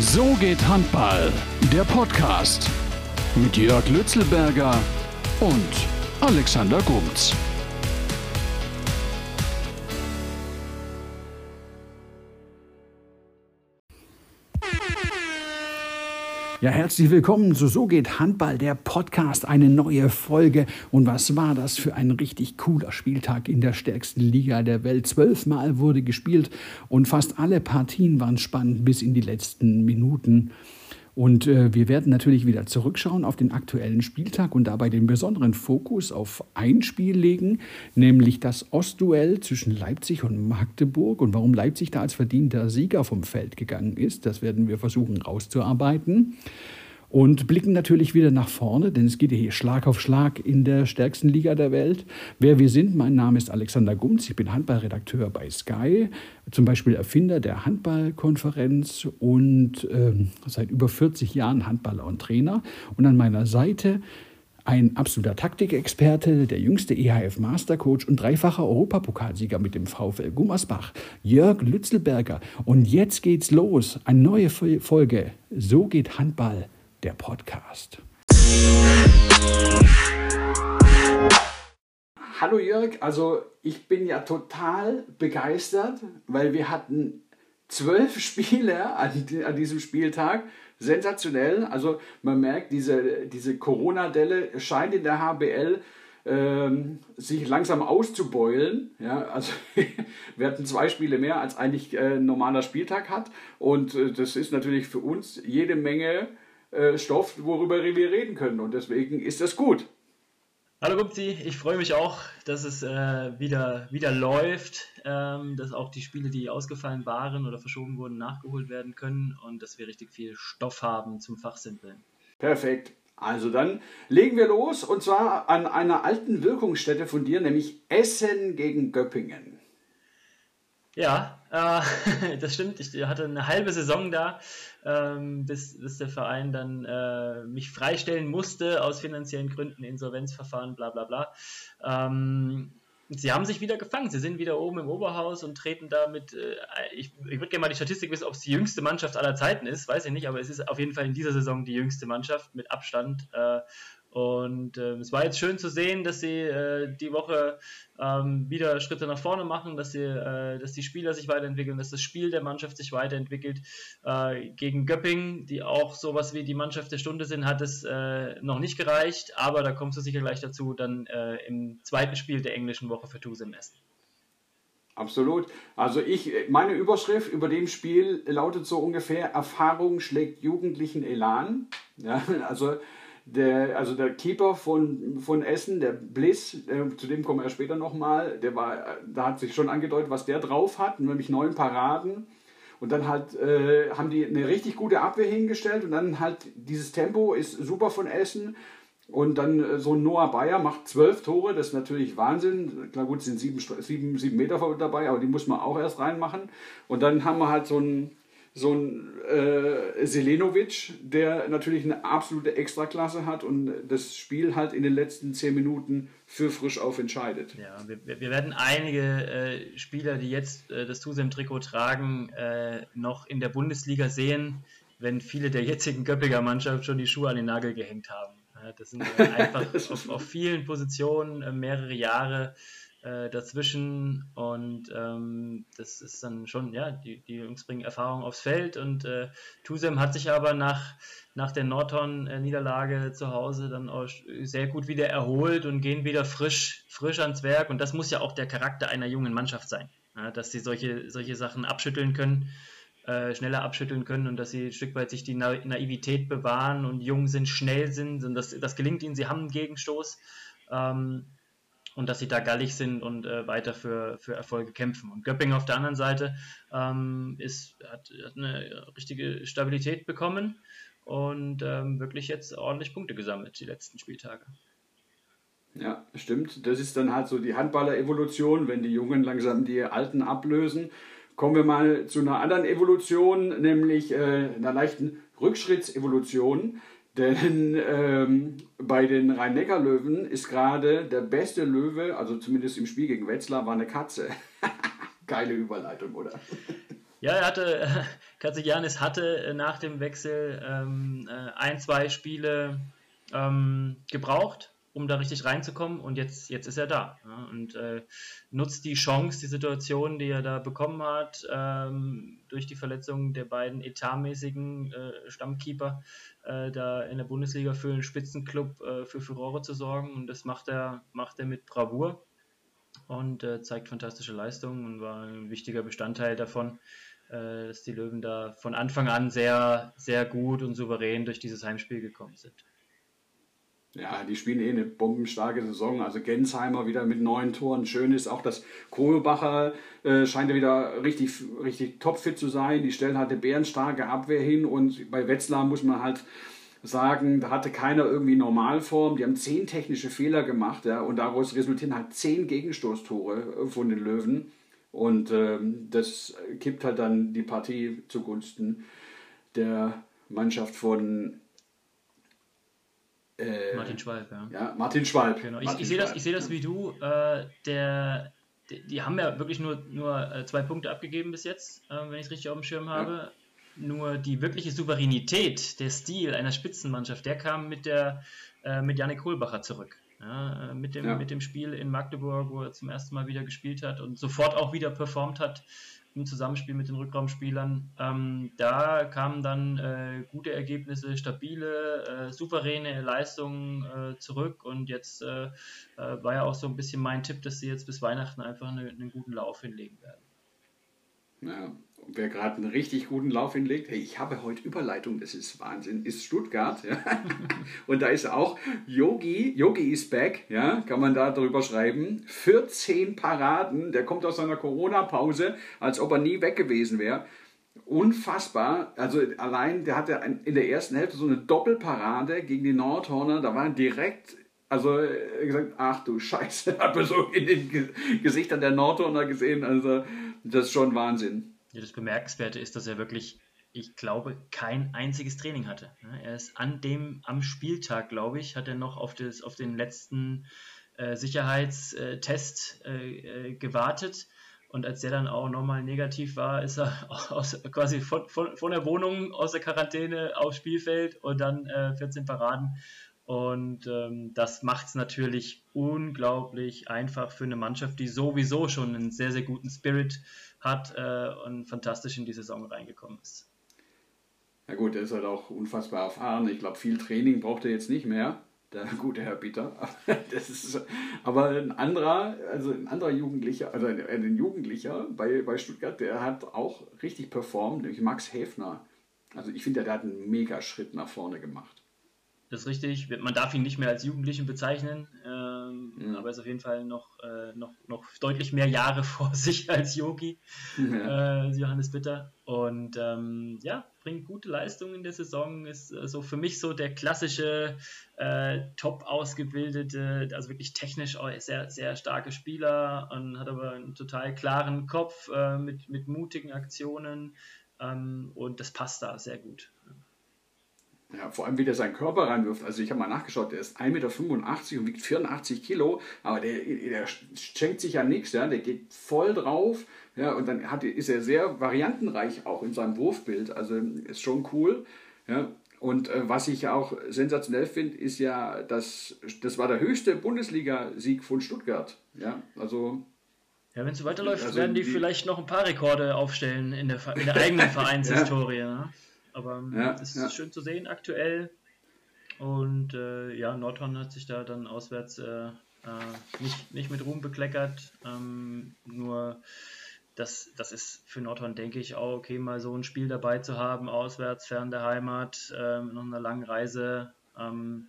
So geht Handball, der Podcast mit Jörg Lützelberger und Alexander Gumz. Ja, herzlich willkommen zu So geht Handball, der Podcast, eine neue Folge. Und was war das für ein richtig cooler Spieltag in der stärksten Liga der Welt? Zwölfmal wurde gespielt und fast alle Partien waren spannend bis in die letzten Minuten. Und äh, wir werden natürlich wieder zurückschauen auf den aktuellen Spieltag und dabei den besonderen Fokus auf ein Spiel legen, nämlich das Ostduell zwischen Leipzig und Magdeburg. Und warum Leipzig da als verdienter Sieger vom Feld gegangen ist, das werden wir versuchen rauszuarbeiten und blicken natürlich wieder nach vorne, denn es geht hier Schlag auf Schlag in der stärksten Liga der Welt. Wer wir sind, mein Name ist Alexander Gumz, ich bin Handballredakteur bei Sky, zum Beispiel Erfinder der Handballkonferenz und äh, seit über 40 Jahren Handballer und Trainer. Und an meiner Seite ein absoluter Taktikexperte, der jüngste EHF Mastercoach und dreifacher Europapokalsieger mit dem VfL Gummersbach, Jörg Lützelberger. Und jetzt geht's los. Eine neue Folge. So geht Handball der Podcast. Hallo Jörg, also ich bin ja total begeistert, weil wir hatten zwölf Spiele an, an diesem Spieltag. Sensationell. Also man merkt, diese, diese Corona-Delle scheint in der HBL ähm, sich langsam auszubeulen. Ja, also wir hatten zwei Spiele mehr, als eigentlich äh, ein normaler Spieltag hat. Und äh, das ist natürlich für uns jede Menge äh, Stoff, worüber wir reden können. Und deswegen ist das gut. Hallo Gupti, ich freue mich auch, dass es äh, wieder, wieder läuft, ähm, dass auch die Spiele, die ausgefallen waren oder verschoben wurden, nachgeholt werden können und dass wir richtig viel Stoff haben zum Fachsimpeln. Perfekt. Also dann legen wir los und zwar an einer alten Wirkungsstätte von dir, nämlich Essen gegen Göppingen. Ja, äh, das stimmt. Ich hatte eine halbe Saison da, ähm, bis, bis der Verein dann äh, mich freistellen musste aus finanziellen Gründen, Insolvenzverfahren, bla bla bla. Ähm, sie haben sich wieder gefangen. Sie sind wieder oben im Oberhaus und treten da mit. Äh, ich, ich würde gerne mal die Statistik wissen, ob es die jüngste Mannschaft aller Zeiten ist, weiß ich nicht, aber es ist auf jeden Fall in dieser Saison die jüngste Mannschaft mit Abstand. Äh, und äh, es war jetzt schön zu sehen, dass sie äh, die Woche ähm, wieder Schritte nach vorne machen, dass, sie, äh, dass die Spieler sich weiterentwickeln, dass das Spiel der Mannschaft sich weiterentwickelt. Äh, gegen Göpping, die auch sowas wie die Mannschaft der Stunde sind, hat es äh, noch nicht gereicht, aber da kommst du sicher gleich dazu, dann äh, im zweiten Spiel der englischen Woche für Tuse im Essen. Absolut. Also ich, meine Überschrift über dem Spiel lautet so ungefähr: Erfahrung schlägt jugendlichen Elan. Ja, also der, also der Keeper von, von Essen, der Bliss, äh, zu dem kommen wir später nochmal, der war, da hat sich schon angedeutet, was der drauf hat, nämlich neun Paraden. Und dann halt äh, haben die eine richtig gute Abwehr hingestellt und dann halt dieses Tempo ist super von Essen. Und dann äh, so ein Noah Bayer macht zwölf Tore, das ist natürlich Wahnsinn. Klar gut, sind sieben, sieben, sieben Meter dabei, aber die muss man auch erst reinmachen. Und dann haben wir halt so ein so ein äh, Selenovic, der natürlich eine absolute Extraklasse hat und das Spiel halt in den letzten zehn Minuten für frisch auf entscheidet. Ja, wir, wir werden einige äh, Spieler, die jetzt äh, das Tusem-Trikot tragen, äh, noch in der Bundesliga sehen, wenn viele der jetzigen Göppiger Mannschaft schon die Schuhe an den Nagel gehängt haben. das sind einfach auf, auf, vielen Positionen äh, mehrere Jahre äh, dazwischen und ähm, das ist dann schon, ja, die, die Jungs bringen Erfahrung aufs Feld und äh, Tusem hat sich aber nach, nach der Nordhorn-Niederlage zu Hause dann auch sehr gut wieder erholt und gehen wieder frisch, frisch ans Werk und das muss ja auch der Charakter einer jungen Mannschaft sein, ja, dass sie solche, solche Sachen abschütteln können äh, schneller abschütteln können und dass sie ein Stück weit sich die Na Naivität bewahren und jung sind, schnell sind und das, das gelingt ihnen, sie haben einen Gegenstoß. Ähm, und dass sie da gallig sind und äh, weiter für, für Erfolge kämpfen. Und Göpping auf der anderen Seite ähm, ist, hat, hat, eine richtige Stabilität bekommen und ähm, wirklich jetzt ordentlich Punkte gesammelt die letzten Spieltage. Ja, stimmt. Das ist dann halt so die Handballer-Evolution, wenn die Jungen langsam die Alten ablösen. Kommen wir mal zu einer anderen Evolution, nämlich äh, einer leichten Rückschrittsevolution. Denn ähm, bei den Rhein-Neckar-Löwen ist gerade der beste Löwe, also zumindest im Spiel gegen Wetzlar, war eine Katze. Geile Überleitung, oder? Ja, er hatte, Katsigianis hatte nach dem Wechsel ähm, äh, ein, zwei Spiele ähm, gebraucht, um da richtig reinzukommen und jetzt, jetzt ist er da ja, und äh, nutzt die Chance, die Situation, die er da bekommen hat, ähm, durch die Verletzung der beiden etatmäßigen äh, Stammkeeper, äh, da in der Bundesliga für einen Spitzenclub äh, für Furore zu sorgen und das macht er, macht er mit Bravour und äh, zeigt fantastische Leistungen und war ein wichtiger Bestandteil davon, äh, dass die Löwen da von Anfang an sehr, sehr gut und souverän durch dieses Heimspiel gekommen sind. Ja, die spielen eh eine bombenstarke Saison. Also Gensheimer wieder mit neun Toren. Schön ist auch, dass Kohlbacher äh, scheint ja wieder richtig, richtig topfit zu sein. Die stellen halt eine bärenstarke Abwehr hin. Und bei Wetzlar muss man halt sagen, da hatte keiner irgendwie Normalform. Die haben zehn technische Fehler gemacht. Ja, und daraus resultieren halt zehn Gegenstoßtore von den Löwen. Und ähm, das kippt halt dann die Partie zugunsten der Mannschaft von äh, Martin Schwalb, ja. Ja, Martin Schwalb. Genau. Martin ich, ich sehe das, seh das wie du. Äh, der, die, die, haben ja wirklich nur, nur äh, zwei Punkte abgegeben bis jetzt, äh, wenn ich es richtig auf dem Schirm habe. Ja. Nur die wirkliche Souveränität, der Stil einer Spitzenmannschaft, der kam mit, der, äh, mit Janik Kohlbacher zurück. Ja, äh, mit, dem, ja. mit dem Spiel in Magdeburg, wo er zum ersten Mal wieder gespielt hat und sofort auch wieder performt hat im Zusammenspiel mit den Rückraumspielern. Ähm, da kamen dann äh, gute Ergebnisse, stabile, äh, souveräne Leistungen äh, zurück und jetzt äh, äh, war ja auch so ein bisschen mein Tipp, dass sie jetzt bis Weihnachten einfach eine, einen guten Lauf hinlegen werden. Ja, wer gerade einen richtig guten Lauf hinlegt, hey, ich habe heute Überleitung, das ist Wahnsinn, ist Stuttgart. Ja? Und da ist auch Yogi, Yogi is back, ja, kann man da drüber schreiben. 14 Paraden, der kommt aus seiner Corona-Pause, als ob er nie weg gewesen wäre. Unfassbar. Also allein, der hatte in der ersten Hälfte so eine Doppelparade gegen die Nordhorner, da war direkt also gesagt, ach du Scheiße, hat man so in den Gesichtern der Nordhorner gesehen. Also das ist schon Wahnsinn. Ja, das Bemerkenswerte ist, dass er wirklich, ich glaube, kein einziges Training hatte. Er ist an dem, am Spieltag, glaube ich, hat er noch auf, das, auf den letzten äh, Sicherheitstest äh, äh, gewartet. Und als der dann auch nochmal negativ war, ist er aus, quasi von, von, von, der Wohnung aus der Quarantäne aufs Spielfeld und dann äh, 14 Paraden. Und ähm, das macht es natürlich unglaublich einfach für eine Mannschaft, die sowieso schon einen sehr, sehr guten Spirit hat äh, und fantastisch in die Saison reingekommen ist. Ja gut, er ist halt auch unfassbar erfahren. Ich glaube, viel Training braucht er jetzt nicht mehr, der gute Herr Bitter. Das ist, aber ein anderer, also ein anderer Jugendlicher, also ein, ein Jugendlicher bei, bei Stuttgart, der hat auch richtig performt, nämlich Max Häfner. Also ich finde, der hat einen mega Schritt nach vorne gemacht. Das ist richtig. Man darf ihn nicht mehr als Jugendlichen bezeichnen, ähm, mhm. aber er ist auf jeden Fall noch, äh, noch, noch deutlich mehr Jahre vor sich als Yogi, ja. äh, Johannes Bitter. Und ähm, ja, bringt gute Leistungen in der Saison, ist äh, so für mich so der klassische, äh, top ausgebildete, also wirklich technisch sehr, sehr starke Spieler und hat aber einen total klaren Kopf äh, mit, mit mutigen Aktionen ähm, und das passt da sehr gut. Ja, vor allem, wie der seinen Körper reinwirft. Also ich habe mal nachgeschaut, der ist 1,85 Meter und wiegt 84 Kilo, aber der, der schenkt sich ja nichts, ja? der geht voll drauf. Ja, und dann hat, ist er sehr variantenreich auch in seinem Wurfbild. Also ist schon cool. Ja. Und äh, was ich auch sensationell finde, ist ja, dass das war der höchste Bundesliga-Sieg von Stuttgart. Ja, also ja, wenn es so weiterläuft, also werden die, die, vielleicht noch ein paar Rekorde aufstellen in der, in der eigenen Vereinshistorie. ja. Aber ähm, ja, das ist ja. schön zu sehen aktuell. Und äh, ja, Nordhorn hat sich da dann auswärts äh, äh, nicht, nicht mit Ruhm bekleckert. Ähm, nur das, das ist für Nordhorn, denke ich, auch okay, mal so ein Spiel dabei zu haben, auswärts, fern der Heimat, äh, nach einer langen Reise. Ähm,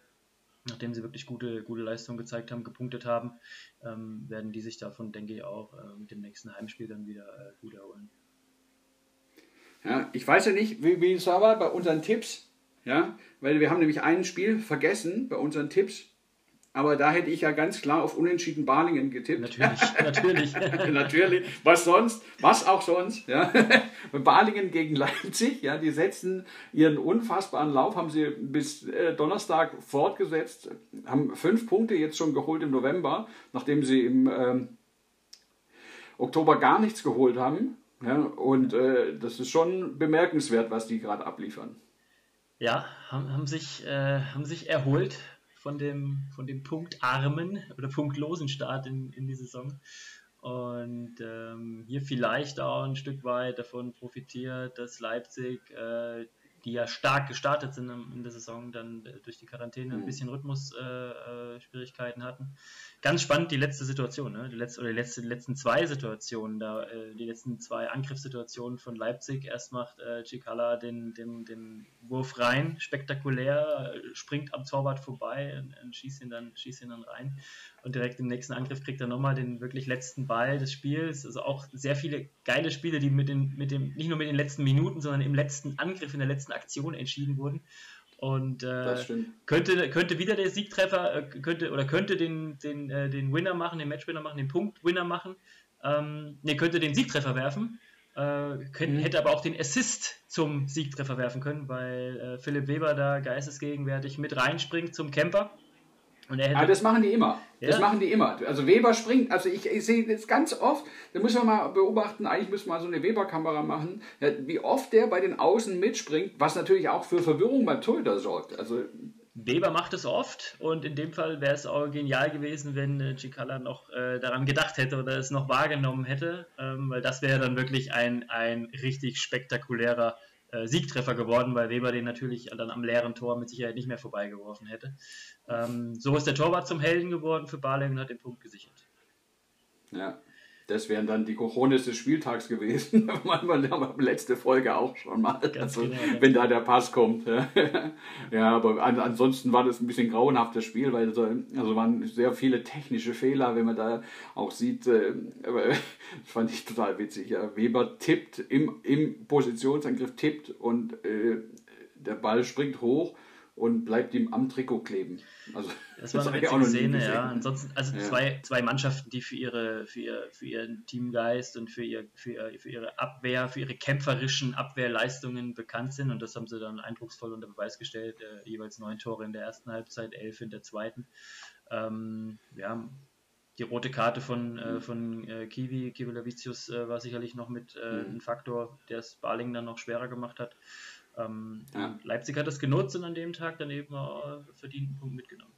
nachdem sie wirklich gute, gute Leistung gezeigt haben, gepunktet haben, ähm, werden die sich davon, denke ich, auch äh, mit dem nächsten Heimspiel dann wieder äh, gut erholen. Ja, ich weiß ja nicht, wie, wie es war bei unseren Tipps, ja, weil wir haben nämlich ein Spiel vergessen bei unseren Tipps. Aber da hätte ich ja ganz klar auf Unentschieden Balingen getippt. Natürlich, natürlich. natürlich. Was sonst? Was auch sonst? Ja. Balingen gegen Leipzig, ja, die setzen ihren unfassbaren Lauf, haben sie bis äh, Donnerstag fortgesetzt, haben fünf Punkte jetzt schon geholt im November, nachdem sie im ähm, Oktober gar nichts geholt haben. Ja, und äh, das ist schon bemerkenswert, was die gerade abliefern. Ja, haben, haben, sich, äh, haben sich erholt von dem, von dem punktarmen oder punktlosen Start in, in die Saison. Und ähm, hier vielleicht auch ein Stück weit davon profitiert, dass Leipzig äh, die ja stark gestartet sind in der Saison, dann äh, durch die Quarantäne ein mhm. bisschen Rhythmusschwierigkeiten äh, äh hatten. Ganz spannend die letzte Situation, ne? die letzte, oder die, letzte, die letzten zwei Situationen, da, äh, die letzten zwei Angriffssituationen von Leipzig. Erst macht äh, Cicala den, den, den Wurf rein, spektakulär, äh, springt am Torwart vorbei und, und schießt, ihn dann, schießt ihn dann rein. Und direkt im nächsten Angriff kriegt er nochmal den wirklich letzten Ball des Spiels. Also auch sehr viele geile Spiele, die mit, den, mit dem, nicht nur mit den letzten Minuten, sondern im letzten Angriff, in der letzten Aktion entschieden wurden. Und äh, könnte, könnte wieder der Siegtreffer, äh, könnte oder könnte den, den, äh, den Winner machen, den Matchwinner machen, den Punktwinner machen. Ähm, ne, könnte den Siegtreffer werfen. Äh, könnte, mhm. Hätte aber auch den Assist zum Siegtreffer werfen können, weil äh, Philipp Weber da geistesgegenwärtig mit reinspringt zum Camper. Er Aber das machen die immer. Ja? Das machen die immer. Also Weber springt, also ich, ich sehe das ganz oft, da müssen wir mal beobachten, eigentlich müssen wir mal so eine Weber-Kamera machen, wie oft der bei den Außen mitspringt, was natürlich auch für Verwirrung beim Torhüter sorgt. Also Weber macht es oft und in dem Fall wäre es auch genial gewesen, wenn äh, Cicala noch äh, daran gedacht hätte oder es noch wahrgenommen hätte, ähm, weil das wäre dann wirklich ein, ein richtig spektakulärer äh, Siegtreffer geworden, weil Weber den natürlich dann am leeren Tor mit Sicherheit nicht mehr vorbeigeworfen hätte. Ähm, so ist der Torwart zum Helden geworden für Barley und hat den Punkt gesichert. Ja, das wären dann die Cojones des Spieltags gewesen. Manchmal letzte Folge auch schon mal. Also, genau, wenn da der Pass kommt. ja, aber an, ansonsten war das ein bisschen grauenhaftes Spiel, weil so, also waren sehr viele technische Fehler, wenn man da auch sieht. Äh, das fand ich total witzig. Ja. Weber tippt im, im Positionsangriff tippt und äh, der Ball springt hoch und bleibt ihm am Trikot kleben. Also, das war eine witzige Szene, ja. Ansonsten, also ja. Zwei, zwei Mannschaften, die für, ihre, für, ihr, für ihren Teamgeist und für, ihr, für, ihr, für ihre Abwehr, für ihre kämpferischen Abwehrleistungen bekannt sind und das haben sie dann eindrucksvoll unter Beweis gestellt. Äh, jeweils neun Tore in der ersten Halbzeit, elf in der zweiten. Ähm, ja, die rote Karte von, äh, mhm. von äh, Kiwi, Kiwi Lavicius äh, war sicherlich noch mit äh, mhm. ein Faktor, der es Barling dann noch schwerer gemacht hat. Ähm, ja. Leipzig hat das genutzt und an dem Tag dann eben äh, verdienten Punkt mitgenommen.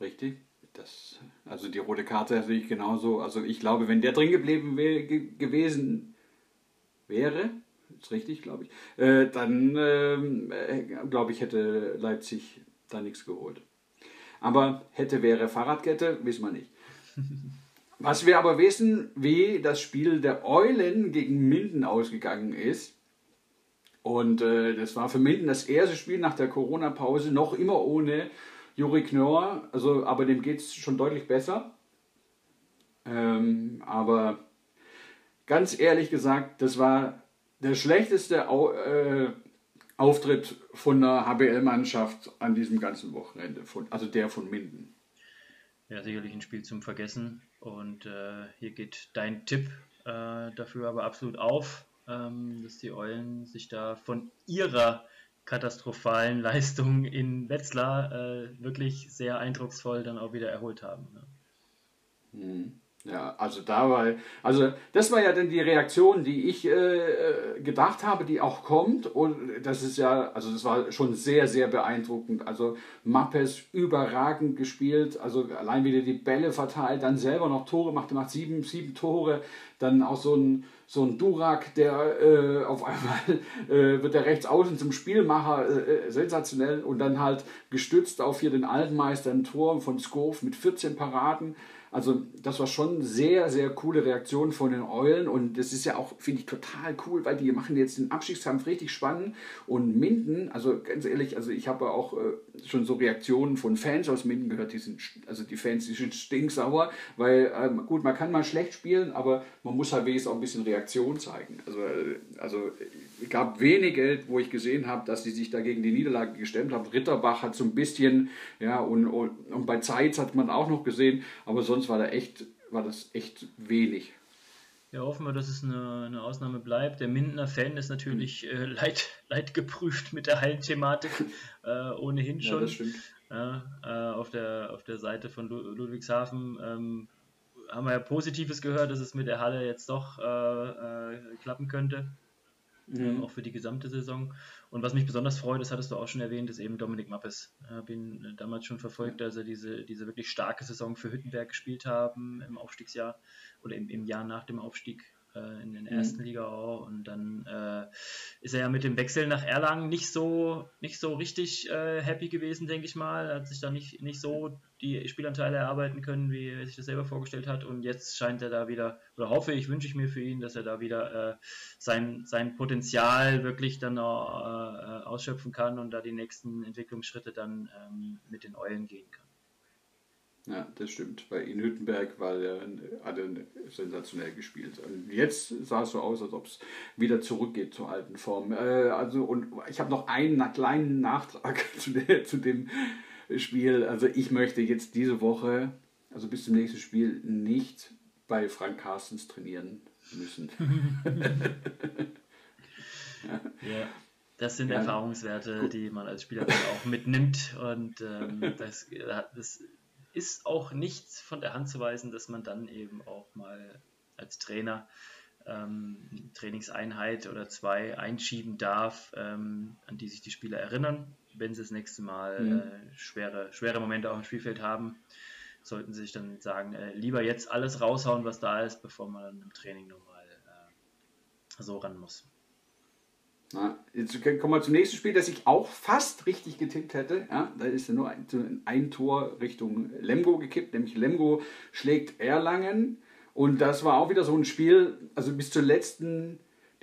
Richtig. Das, also die rote Karte sehe ich genauso. Also ich glaube, wenn der drin geblieben wär, ge gewesen wäre, ist richtig, glaube ich, äh, dann ähm, äh, glaube ich, hätte Leipzig da nichts geholt. Aber hätte, wäre Fahrradkette, wissen wir nicht. Was wir aber wissen, wie das Spiel der Eulen gegen Minden ausgegangen ist, und äh, das war für Minden das erste Spiel nach der Corona-Pause, noch immer ohne Juri Knorr. Also, aber dem geht es schon deutlich besser. Ähm, aber ganz ehrlich gesagt, das war der schlechteste Au äh, Auftritt von der HBL-Mannschaft an diesem ganzen Wochenende, von, also der von Minden. Ja, sicherlich ein Spiel zum Vergessen. Und äh, hier geht dein Tipp äh, dafür aber absolut auf ähm, dass die Eulen sich da von ihrer katastrophalen Leistung in Wetzlar äh, wirklich sehr eindrucksvoll dann auch wieder erholt haben. Ne? Mhm. Ja, also da also das war ja dann die Reaktion, die ich äh, gedacht habe, die auch kommt und das ist ja, also das war schon sehr, sehr beeindruckend. Also Mappes überragend gespielt, also allein wieder die Bälle verteilt, dann selber noch Tore macht, macht sieben, sieben Tore, dann auch so ein, so ein Durak, der äh, auf einmal äh, wird der rechts außen zum Spielmacher, äh, äh, sensationell und dann halt gestützt auf hier den Altmeister ein Tor von Skov mit 14 Paraden. Also das war schon sehr, sehr coole Reaktion von den Eulen und das ist ja auch, finde ich, total cool, weil die machen jetzt den Abstiegskampf richtig spannend und Minden, also ganz ehrlich, also ich habe auch äh, schon so Reaktionen von Fans aus Minden gehört, die sind, also die Fans, die sind stinksauer, weil ähm, gut, man kann mal schlecht spielen, aber man muss halt wenigstens auch ein bisschen Reaktion zeigen. Also, äh, also es gab wenige, wo ich gesehen habe, dass sie sich dagegen die Niederlage gestemmt haben. Ritterbach hat so ein bisschen, ja, und, und, und bei Zeitz hat man auch noch gesehen, aber sonst sonst war da echt, war das echt wenig. Ja, hoffen wir, dass es eine, eine Ausnahme bleibt. Der Mindener Fan ist natürlich äh, leid, leidgeprüft mit der Hallenthematik, äh, ohnehin schon. Ja, das stimmt. Ja, äh, auf, der, auf der Seite von Ludwigshafen ähm, haben wir ja Positives gehört, dass es mit der Halle jetzt doch äh, äh, klappen könnte. Mhm. auch für die gesamte Saison. Und was mich besonders freut, das hattest du auch schon erwähnt, ist eben Dominik Mappes. Ich habe ihn damals schon verfolgt, dass er diese, diese wirklich starke Saison für Hüttenberg gespielt haben im Aufstiegsjahr oder im, im Jahr nach dem Aufstieg äh, in der ersten mhm. Liga auch. Und dann äh, ist er ja mit dem Wechsel nach Erlangen nicht so, nicht so richtig äh, happy gewesen, denke ich mal. Er hat sich da nicht, nicht so die Spielanteile erarbeiten können, wie er sich das selber vorgestellt hat. Und jetzt scheint er da wieder, oder hoffe ich, wünsche ich mir für ihn, dass er da wieder äh, sein, sein Potenzial wirklich dann auch, äh, ausschöpfen kann und da die nächsten Entwicklungsschritte dann ähm, mit den Eulen gehen kann. Ja, das stimmt. Bei in Hüttenberg war er, hat er sensationell gespielt. Und jetzt sah es so aus, als ob es wieder zurückgeht zur alten Form. Äh, also, und ich habe noch einen kleinen Nachtrag zu, der, zu dem Spiel. Also, ich möchte jetzt diese Woche, also bis zum nächsten Spiel, nicht bei Frank Carstens trainieren müssen. ja. ja. Das sind ja. Erfahrungswerte, die man als Spieler auch mitnimmt und ähm, das, das ist auch nichts von der Hand zu weisen, dass man dann eben auch mal als Trainer ähm, Trainingseinheit oder zwei einschieben darf, ähm, an die sich die Spieler erinnern. Wenn sie das nächste Mal mhm. äh, schwere, schwere Momente auf dem Spielfeld haben, sollten sie sich dann sagen, äh, lieber jetzt alles raushauen, was da ist, bevor man dann im Training nochmal äh, so ran muss. Na, jetzt kommen wir zum nächsten Spiel, das ich auch fast richtig getippt hätte. Ja, da ist ja nur ein, ein Tor Richtung Lemgo gekippt, nämlich Lemgo schlägt Erlangen. Und das war auch wieder so ein Spiel, also bis zur letzten,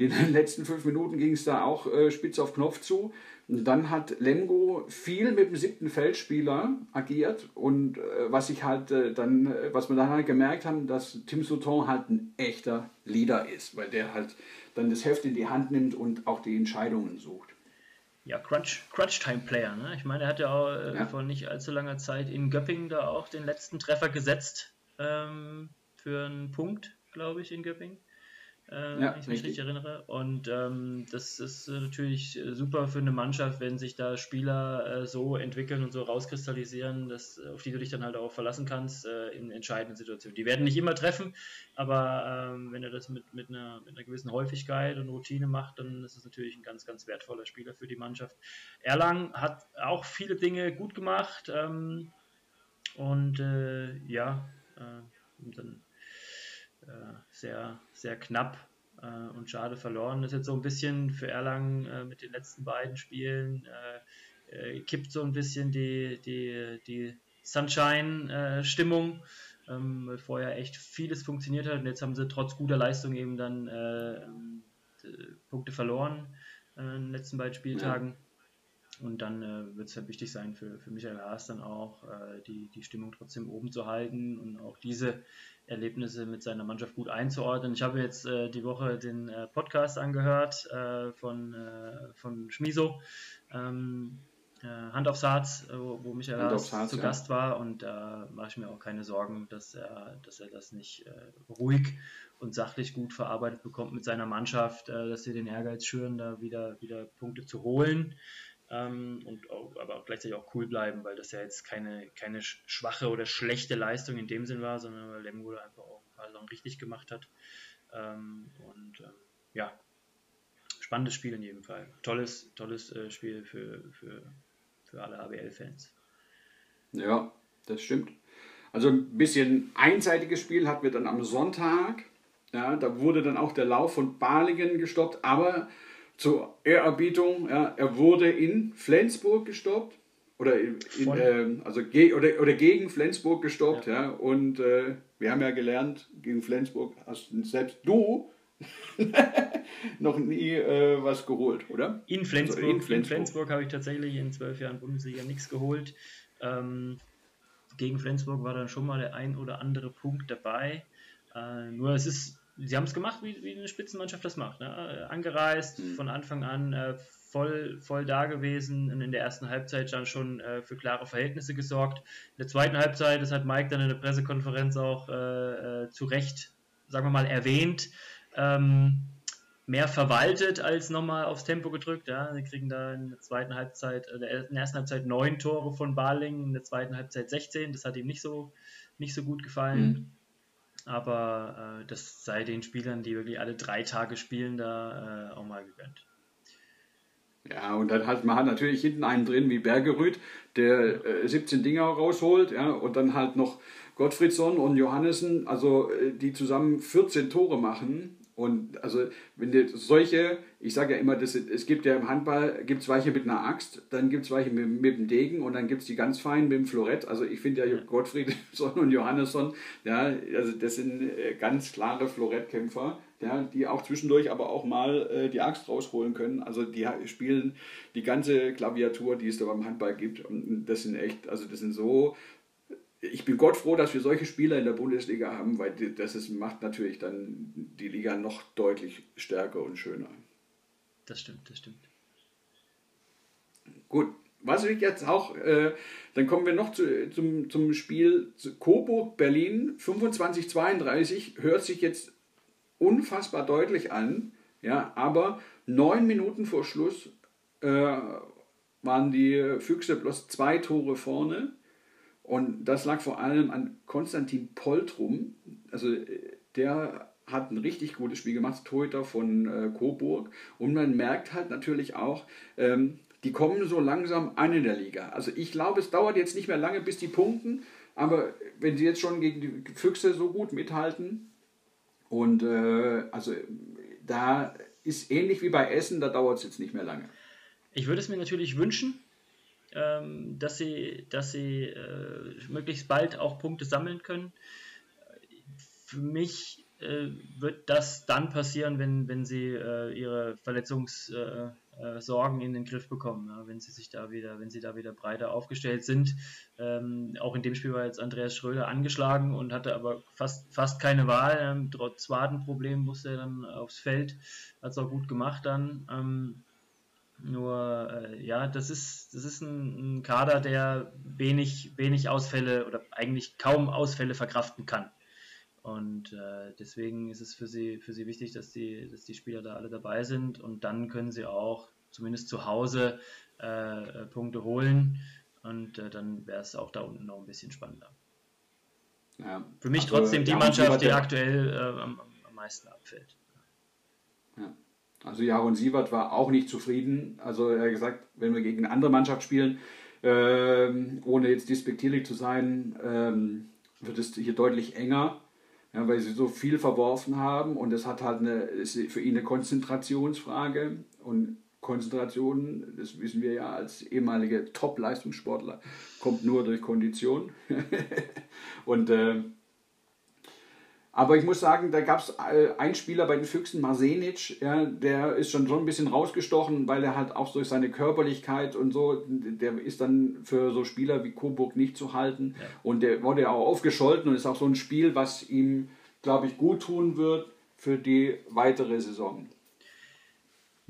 den letzten fünf Minuten ging es da auch äh, spitz auf Knopf zu. Und dann hat Lemgo viel mit dem siebten Feldspieler agiert und äh, was ich halt äh, dann, äh, was wir dann halt gemerkt haben, dass Tim Souton halt ein echter Leader ist, weil der halt dann das Heft in die Hand nimmt und auch die Entscheidungen sucht. Ja, Crunch, Crunch Time Player. Ne? Ich meine, er hat ja auch äh, ja. vor nicht allzu langer Zeit in Göppingen da auch den letzten Treffer gesetzt ähm, für einen Punkt, glaube ich, in Göppingen äh, ja, wenn ich mich richtig erinnere. Und ähm, das ist äh, natürlich äh, super für eine Mannschaft, wenn sich da Spieler äh, so entwickeln und so rauskristallisieren, dass, auf die du dich dann halt auch verlassen kannst äh, in entscheidenden Situationen. Die werden nicht immer treffen, aber ähm, wenn er das mit, mit, einer, mit einer gewissen Häufigkeit und Routine macht, dann ist es natürlich ein ganz, ganz wertvoller Spieler für die Mannschaft. Erlang hat auch viele Dinge gut gemacht ähm, und äh, ja, dann äh, sehr, sehr knapp äh, und schade verloren. Das ist jetzt so ein bisschen für Erlangen äh, mit den letzten beiden Spielen kippt so ein bisschen die, die, die Sunshine-Stimmung, ähm, weil vorher echt vieles funktioniert hat und jetzt haben sie trotz guter Leistung eben dann Punkte verloren in den letzten beiden Spieltagen. Ja. Und dann äh, wird es halt wichtig sein für, für Michael Haas dann auch, äh, die, die Stimmung trotzdem oben zu halten und auch diese Erlebnisse mit seiner Mannschaft gut einzuordnen. Ich habe jetzt äh, die Woche den äh, Podcast angehört äh, von, äh, von Schmiso, ähm, Hand aufs Herz, wo, wo Michael Haas Herz, zu ja. Gast war und da mache ich mir auch keine Sorgen, dass er, dass er das nicht ruhig und sachlich gut verarbeitet bekommt mit seiner Mannschaft, dass sie den Ehrgeiz schüren, da wieder, wieder Punkte zu holen ähm, und auch, aber auch gleichzeitig auch cool bleiben, weil das ja jetzt keine, keine schwache oder schlechte Leistung in dem Sinn war, sondern weil Lemgo einfach auch ein paar Sachen richtig gemacht hat. Ähm, und ähm, ja, spannendes Spiel in jedem Fall. Tolles, tolles äh, Spiel für, für, für alle ABL-Fans. Ja, das stimmt. Also ein bisschen einseitiges Spiel hatten wir dann am Sonntag. Ja, da wurde dann auch der Lauf von Balingen gestoppt, aber zur Ehrerbietung, ja, er wurde in Flensburg gestoppt oder in, äh, also ge oder, oder gegen Flensburg gestoppt, ja. ja und äh, wir haben ja gelernt, gegen Flensburg hast selbst du noch nie äh, was geholt, oder? In Flensburg, also in Flensburg. Flensburg habe ich tatsächlich in zwölf Jahren Bundesliga nichts geholt. Ähm, gegen Flensburg war dann schon mal der ein oder andere Punkt dabei. Äh, nur es ist sie haben es gemacht, wie, wie eine Spitzenmannschaft das macht. Ne? Angereist, mhm. von Anfang an äh, voll, voll da gewesen und in der ersten Halbzeit dann schon äh, für klare Verhältnisse gesorgt. In der zweiten Halbzeit, das hat Mike dann in der Pressekonferenz auch äh, äh zu Recht, sagen wir mal, erwähnt, ähm, mehr verwaltet als nochmal aufs Tempo gedrückt. Ja. Sie kriegen da in der zweiten Halbzeit, äh, in der ersten Halbzeit neun Tore von Barling, in der zweiten Halbzeit 16. Das hat ihm nicht so, nicht so gut gefallen. Mhm. Aber äh, das sei den Spielern, die wirklich alle drei Tage spielen, da äh, auch mal gegönnt. Ja, und dann hat man hat natürlich hinten einen drin wie Bergerüth, der äh, 17 Dinger rausholt, ja, und dann halt noch Gottfriedsson und Johannessen, also äh, die zusammen 14 Tore machen. Und also, wenn du solche, ich sage ja immer, das, es gibt ja im Handball, gibt es welche mit einer Axt, dann gibt es welche mit, mit dem Degen und dann gibt es die ganz feinen mit dem Florett. Also ich finde ja Gottfriedsson und Johannesson, ja, also das sind äh, ganz klare Florettkämpfer, ja, die auch zwischendurch aber auch mal äh, die Axt rausholen können. Also die spielen die ganze Klaviatur, die es da beim Handball gibt. Und das sind echt, also das sind so ich bin Gott froh, dass wir solche Spieler in der Bundesliga haben, weil das ist, macht natürlich dann die Liga noch deutlich stärker und schöner. Das stimmt, das stimmt. Gut, was ich jetzt auch, äh, dann kommen wir noch zu, zum, zum Spiel Coburg Berlin 25-32, hört sich jetzt unfassbar deutlich an, ja, aber neun Minuten vor Schluss äh, waren die Füchse bloß zwei Tore vorne und das lag vor allem an Konstantin Poltrum. Also der hat ein richtig gutes Spiel gemacht, Torhüter von äh, Coburg. Und man merkt halt natürlich auch, ähm, die kommen so langsam an in der Liga. Also ich glaube, es dauert jetzt nicht mehr lange, bis die punkten. Aber wenn sie jetzt schon gegen die Füchse so gut mithalten, und äh, also da ist ähnlich wie bei Essen, da dauert es jetzt nicht mehr lange. Ich würde es mir natürlich wünschen, ähm, dass sie, dass sie äh, möglichst bald auch Punkte sammeln können. Für mich äh, wird das dann passieren, wenn, wenn sie äh, ihre Verletzungssorgen äh, äh, in den Griff bekommen, ja, wenn sie sich da wieder, wenn sie da wieder breiter aufgestellt sind. Ähm, auch in dem Spiel war jetzt Andreas Schröder angeschlagen und hatte aber fast, fast keine Wahl. Ähm, trotz Wadenproblemen musste er dann aufs Feld. Hat es auch gut gemacht dann. Ähm, nur, äh, ja, das ist, das ist ein, ein, Kader, der wenig, wenig Ausfälle oder eigentlich kaum Ausfälle verkraften kann. Und äh, deswegen ist es für sie, für sie wichtig, dass die, dass die Spieler da alle dabei sind und dann können sie auch zumindest zu Hause äh, äh Punkte holen und äh, dann wäre es auch da unten noch ein bisschen spannender. Ja. Für mich also, trotzdem die Mannschaft, die aktuell äh, am, am meisten abfällt. Also Jaron Sievert war auch nicht zufrieden. Also er hat gesagt, wenn wir gegen eine andere Mannschaft spielen, ähm, ohne jetzt despektierlich zu sein, ähm, wird es hier deutlich enger, ja, weil sie so viel verworfen haben und es hat halt eine, ist für ihn eine Konzentrationsfrage und Konzentration, das wissen wir ja als ehemalige Top-Leistungssportler, kommt nur durch Kondition. und äh, aber ich muss sagen, da gab es äh, einen Spieler bei den Füchsen, Marsenic, ja, der ist schon so ein bisschen rausgestochen, weil er halt auch durch seine Körperlichkeit und so, der ist dann für so Spieler wie Coburg nicht zu halten. Ja. Und der wurde ja auch aufgescholten und ist auch so ein Spiel, was ihm, glaube ich, gut tun wird für die weitere Saison.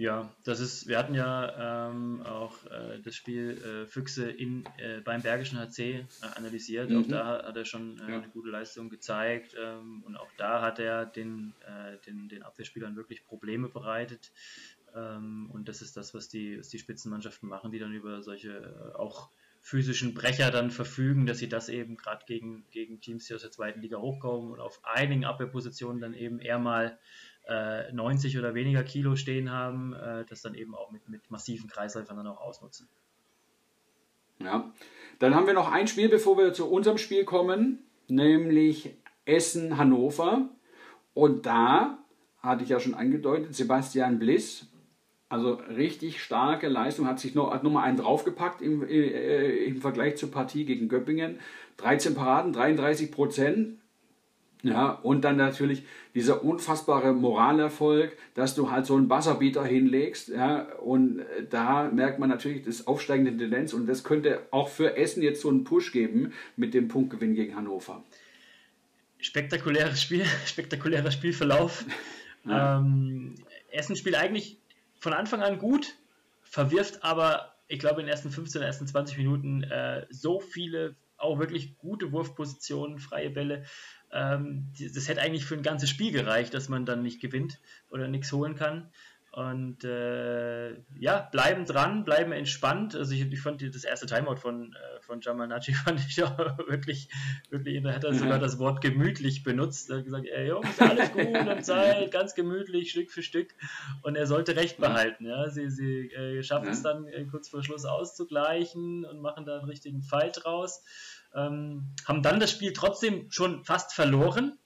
Ja, das ist, wir hatten ja ähm, auch äh, das Spiel äh, Füchse in, äh, beim Bergischen HC äh, analysiert. Mhm. Auch da hat er schon äh, ja. eine gute Leistung gezeigt ähm, und auch da hat er den, äh, den, den Abwehrspielern wirklich Probleme bereitet. Ähm, und das ist das, was die, was die Spitzenmannschaften machen, die dann über solche auch physischen Brecher dann verfügen, dass sie das eben gerade gegen, gegen Teams, die aus der zweiten Liga hochkommen und auf einigen Abwehrpositionen dann eben eher mal 90 äh, oder weniger Kilo stehen haben, äh, das dann eben auch mit, mit massiven Kreisläufern dann auch ausnutzen. Ja, dann haben wir noch ein Spiel, bevor wir zu unserem Spiel kommen, nämlich Essen-Hannover. Und da hatte ich ja schon angedeutet, Sebastian Bliss, also richtig starke Leistung, hat sich noch, hat nochmal einen draufgepackt im, äh, im Vergleich zur Partie gegen Göppingen. 13 Paraden, 33 Prozent. Ja, und dann natürlich dieser unfassbare Moralerfolg, dass du halt so einen Buzzerbeater hinlegst. Ja, und äh, da merkt man natürlich das aufsteigende Tendenz und das könnte auch für Essen jetzt so einen Push geben mit dem Punktgewinn gegen Hannover. Spektakuläres Spiel, spektakulärer Spielverlauf. Ja. Ähm, Essen spielt eigentlich von Anfang an gut, verwirft aber, ich glaube, in den ersten 15, ersten 20 Minuten äh, so viele auch wirklich gute Wurfpositionen, freie Bälle, das hätte eigentlich für ein ganzes Spiel gereicht, dass man dann nicht gewinnt oder nichts holen kann. Und äh, ja, bleiben dran, bleiben entspannt. Also ich, ich fand das erste Timeout von, äh, von Jamal Nachi fand ich auch wirklich, wirklich, da hat er sogar das Wort gemütlich benutzt. Er hat gesagt, ey Jungs, alles gut und Zeit, ganz gemütlich, Stück für Stück. Und er sollte Recht behalten. Ja. Sie, sie äh, schaffen es dann äh, kurz vor Schluss auszugleichen und machen da einen richtigen Fight draus. Ähm, haben dann das Spiel trotzdem schon fast verloren.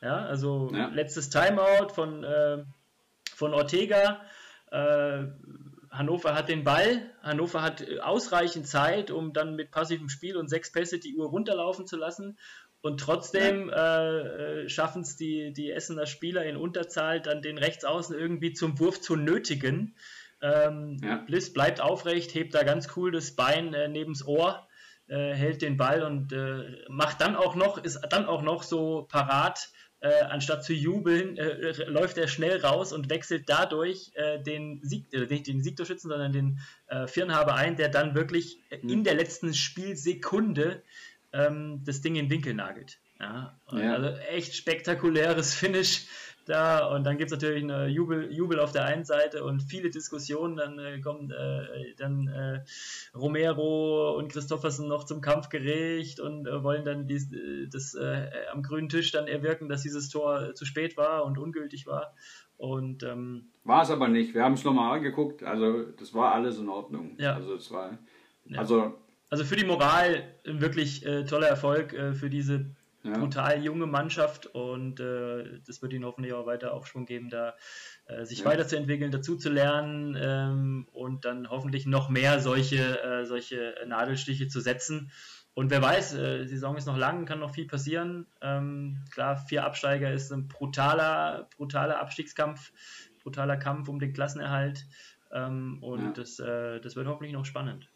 Ja, also ja. letztes Timeout von äh, von Ortega. Äh, Hannover hat den Ball, Hannover hat ausreichend Zeit, um dann mit passivem Spiel und sechs Pässe die Uhr runterlaufen zu lassen. Und trotzdem ja. äh, schaffen es die, die Essener Spieler in Unterzahl, dann den Rechtsaußen irgendwie zum Wurf zu nötigen. Ähm, ja. Bliss bleibt aufrecht, hebt da ganz cool das Bein äh, nebens Ohr, äh, hält den Ball und äh, macht dann auch noch, ist dann auch noch so parat, äh, anstatt zu jubeln, äh, läuft er schnell raus und wechselt dadurch den Sieg, nicht den Siegtorschützen, sondern den Firnhaber ein, der dann wirklich mhm. in der letzten Spielsekunde ähm, das Ding in den Winkel nagelt. Ja, ja. Also echt spektakuläres Finish da und dann gibt es natürlich eine Jubel, Jubel auf der einen Seite und viele Diskussionen. Dann äh, kommt äh, dann äh, Romero und Christoffersen noch zum Kampfgericht und äh, wollen dann dies, äh, das äh, am grünen Tisch dann erwirken, dass dieses Tor zu spät war und ungültig war. Und ähm, war es aber nicht. Wir haben es nochmal angeguckt. Also das war alles in Ordnung. Ja. Also es war ja. also also für die Moral ein wirklich toller Erfolg für diese ja. brutal junge Mannschaft und äh, das wird ihnen hoffentlich auch weiter Aufschwung geben, da äh, sich ja. weiterzuentwickeln, dazu zu lernen ähm, und dann hoffentlich noch mehr solche, äh, solche Nadelstiche zu setzen. Und wer weiß, äh, die Saison ist noch lang, kann noch viel passieren. Ähm, klar, vier Absteiger ist ein brutaler, brutaler Abstiegskampf, brutaler Kampf um den Klassenerhalt. Ähm, und ja. das, äh, das wird hoffentlich noch spannend.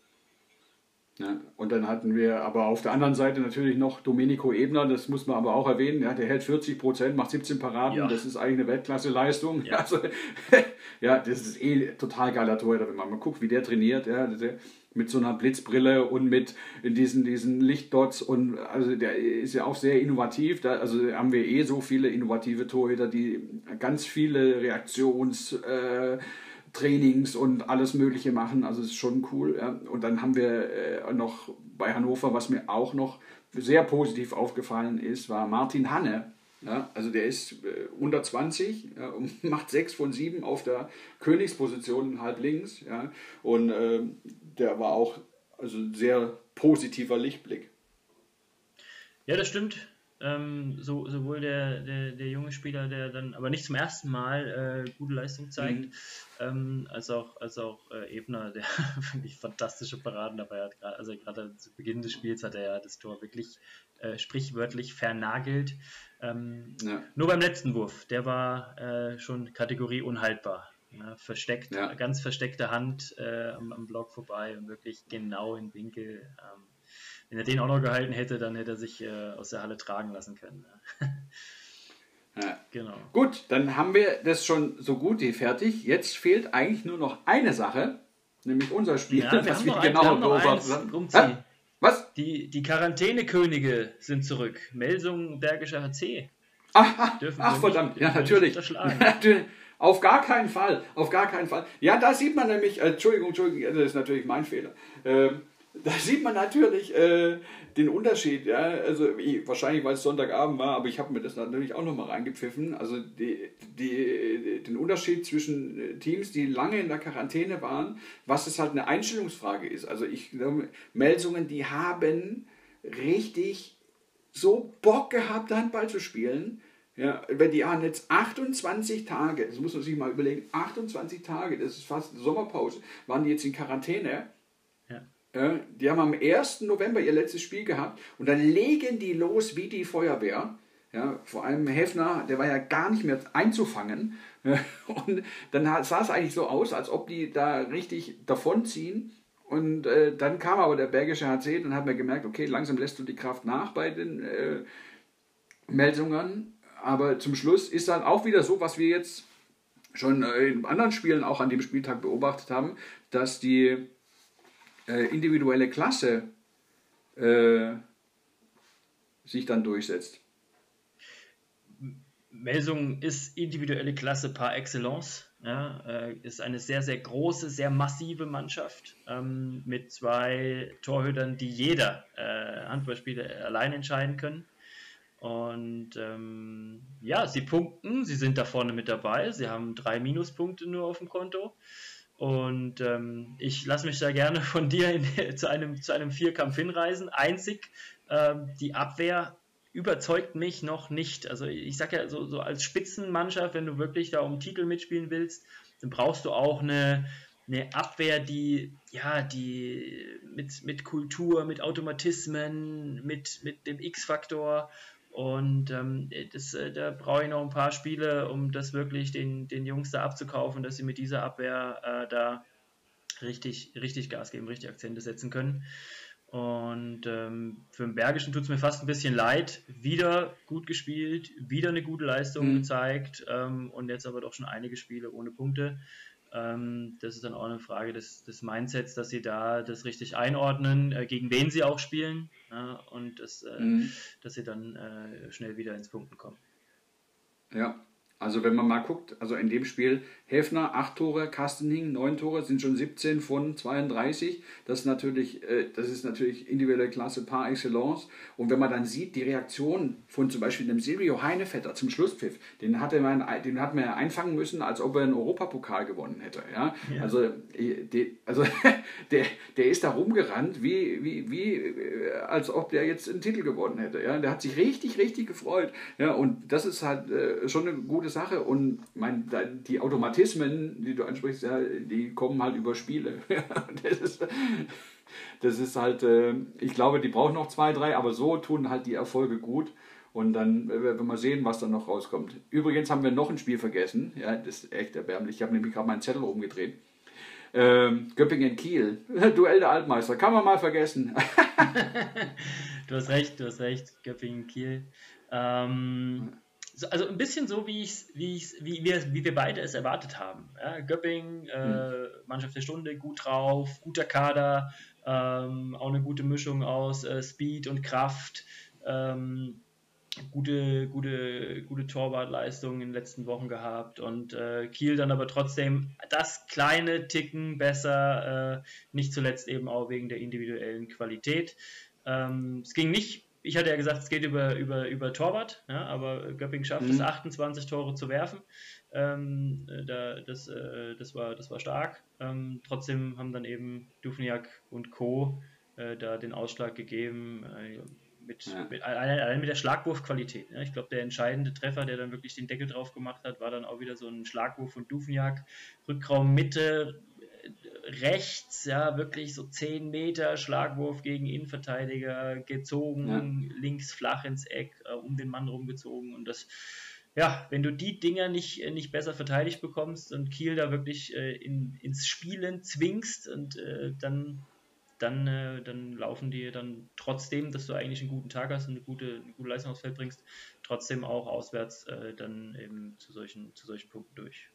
Ja, und dann hatten wir aber auf der anderen Seite natürlich noch Domenico Ebner, das muss man aber auch erwähnen. Ja, der hält 40 Prozent, macht 17 Paraden, ja. das ist eigentlich eine Weltklasse-Leistung. Ja. Also, ja, das ist eh total geiler Torhüter, wenn man mal guckt, wie der trainiert. Ja, mit so einer Blitzbrille und mit diesen, diesen Lichtdots und also der ist ja auch sehr innovativ. Da, also haben wir eh so viele innovative Torhüter, die ganz viele Reaktions. Äh, Trainings und alles Mögliche machen. Also es ist schon cool. Ja. Und dann haben wir äh, noch bei Hannover, was mir auch noch sehr positiv aufgefallen ist, war Martin Hanne. Ja, also der ist äh, unter 20 ja, und macht 6 von 7 auf der Königsposition halb links. Ja, und äh, der war auch also sehr positiver Lichtblick. Ja, das stimmt. Ähm, so, sowohl der, der, der junge Spieler, der dann aber nicht zum ersten Mal äh, gute Leistung zeigt, mhm. ähm, als auch, als auch äh, Ebner, der wirklich fantastische Paraden dabei hat. Also gerade zu Beginn des Spiels hat er ja das Tor wirklich äh, sprichwörtlich vernagelt. Ähm, ja. Nur beim letzten Wurf, der war äh, schon Kategorie unhaltbar. Ja, versteckt, ja. ganz versteckte Hand äh, am, am Block vorbei und wirklich genau im Winkel. Wenn er den auch noch gehalten hätte, dann hätte er sich äh, aus der Halle tragen lassen können. ja. Genau. Gut, dann haben wir das schon so gut wie fertig. Jetzt fehlt eigentlich nur noch eine Sache, nämlich unser Spiel, ja, wir was wir genau beobachtet haben. Was? Die, die Quarantänekönige sind zurück. Melsung Bergischer HC. Ach, ach verdammt, ja, natürlich. Auf gar keinen Fall, auf gar keinen Fall. Ja, da sieht man nämlich, äh, Entschuldigung, Entschuldigung, das ist natürlich mein Fehler. Ähm, da sieht man natürlich äh, den Unterschied. Ja? Also ich, wahrscheinlich, weil es Sonntagabend war, aber ich habe mir das natürlich auch nochmal reingepfiffen. Also die, die, den Unterschied zwischen äh, Teams, die lange in der Quarantäne waren, was es halt eine Einstellungsfrage ist. Also ich glaube, Melsungen, die haben richtig so Bock gehabt, Handball zu spielen. Ja, wenn die haben jetzt 28 Tage, das muss man sich mal überlegen, 28 Tage, das ist fast Sommerpause, waren die jetzt in Quarantäne die haben am 1. November ihr letztes Spiel gehabt und dann legen die los wie die Feuerwehr. Ja, vor allem Hefner, der war ja gar nicht mehr einzufangen. Und dann sah es eigentlich so aus, als ob die da richtig davonziehen. Und äh, dann kam aber der Bergische HC, dann hat man gemerkt, okay, langsam lässt du die Kraft nach bei den äh, Melsungen. Aber zum Schluss ist dann auch wieder so, was wir jetzt schon in anderen Spielen auch an dem Spieltag beobachtet haben, dass die äh, individuelle Klasse äh, sich dann durchsetzt. Melsung ist individuelle Klasse par excellence. Ja, äh, ist eine sehr, sehr große, sehr massive Mannschaft ähm, mit zwei Torhütern, die jeder äh, Handballspieler allein entscheiden können. Und ähm, ja, sie punkten, sie sind da vorne mit dabei, sie haben drei Minuspunkte nur auf dem Konto. Und ähm, ich lasse mich da gerne von dir in, zu, einem, zu einem Vierkampf hinreisen. Einzig ähm, die Abwehr überzeugt mich noch nicht. Also ich sage ja, so, so als Spitzenmannschaft, wenn du wirklich da um Titel mitspielen willst, dann brauchst du auch eine, eine Abwehr, die, ja, die mit, mit Kultur, mit Automatismen, mit, mit dem X-Faktor und ähm, das, äh, da brauche ich noch ein paar Spiele, um das wirklich den, den Jungs da abzukaufen, dass sie mit dieser Abwehr äh, da richtig, richtig Gas geben, richtig Akzente setzen können. Und ähm, für den Bergischen tut es mir fast ein bisschen leid. Wieder gut gespielt, wieder eine gute Leistung mhm. gezeigt ähm, und jetzt aber doch schon einige Spiele ohne Punkte. Ähm, das ist dann auch eine Frage des, des, Mindsets, dass sie da das richtig einordnen, äh, gegen wen sie auch spielen und das, äh, mhm. dass sie dann äh, schnell wieder ins Punkten kommen. Ja, also wenn man mal guckt, also in dem Spiel Häfner 8 Tore, Kastening 9 Tore, sind schon 17 von 32. Das ist natürlich, äh, das ist natürlich individuelle Klasse par excellence. Und wenn man dann sieht, die Reaktion von zum Beispiel dem Silvio Heinevetter zum Schlusspfiff, den, hatte man, den hat man ja einfangen müssen, als ob er einen Europapokal gewonnen hätte. Ja? ja. Also, äh, die, also der, der ist da rumgerannt, wie, wie, wie, äh, als ob der jetzt einen Titel gewonnen hätte. Ja? Der hat sich richtig, richtig gefreut. Ja? Und das ist halt schon eine gute Sache. Und mein, die Automatismen, die du ansprichst, ja, die kommen halt über Spiele. das, ist, das ist halt, äh, ich glaube, die brauchen noch zwei, drei, aber so tun halt die Erfolge gut. Und dann werden wir sehen, was dann noch rauskommt. Übrigens haben wir noch ein Spiel vergessen. Ja, das ist echt erbärmlich. Ich habe nämlich gerade meinen Zettel umgedreht. Ähm, Göppingen-Kiel. Duell der Altmeister. Kann man mal vergessen. du hast recht, du hast recht. Göppingen-Kiel. Ähm, also ein bisschen so, wie, ich's, wie, ich's, wie, wir, wie wir beide es erwartet haben. Ja, Göpping, äh, mhm. Mannschaft der Stunde, gut drauf, guter Kader, ähm, auch eine gute Mischung aus äh, Speed und Kraft, ähm, gute, gute, gute Torwartleistungen in den letzten Wochen gehabt und äh, Kiel dann aber trotzdem das kleine Ticken besser, äh, nicht zuletzt eben auch wegen der individuellen Qualität. Ähm, es ging nicht ich hatte ja gesagt, es geht über, über, über Torwart, ja, aber Göpping schafft mhm. es, 28 Tore zu werfen. Ähm, da, das, äh, das, war, das war stark. Ähm, trotzdem haben dann eben Dufniak und Co. Äh, da den Ausschlag gegeben. Äh, mit, ja. mit, allein, allein, mit der Schlagwurfqualität. Ne? Ich glaube, der entscheidende Treffer, der dann wirklich den Deckel drauf gemacht hat, war dann auch wieder so ein Schlagwurf von Dufniak. Rückraum Mitte, rechts, ja, wirklich so 10 Meter Schlagwurf gegen Innenverteidiger gezogen, ja. links flach ins Eck, äh, um den Mann rumgezogen und das, ja, wenn du die Dinger nicht, äh, nicht besser verteidigt bekommst und Kiel da wirklich äh, in, ins Spielen zwingst und äh, dann, dann, äh, dann laufen die dann trotzdem, dass du eigentlich einen guten Tag hast und eine gute, eine gute Leistung aufs Feld bringst, trotzdem auch auswärts äh, dann eben zu solchen, zu solchen Punkten durch.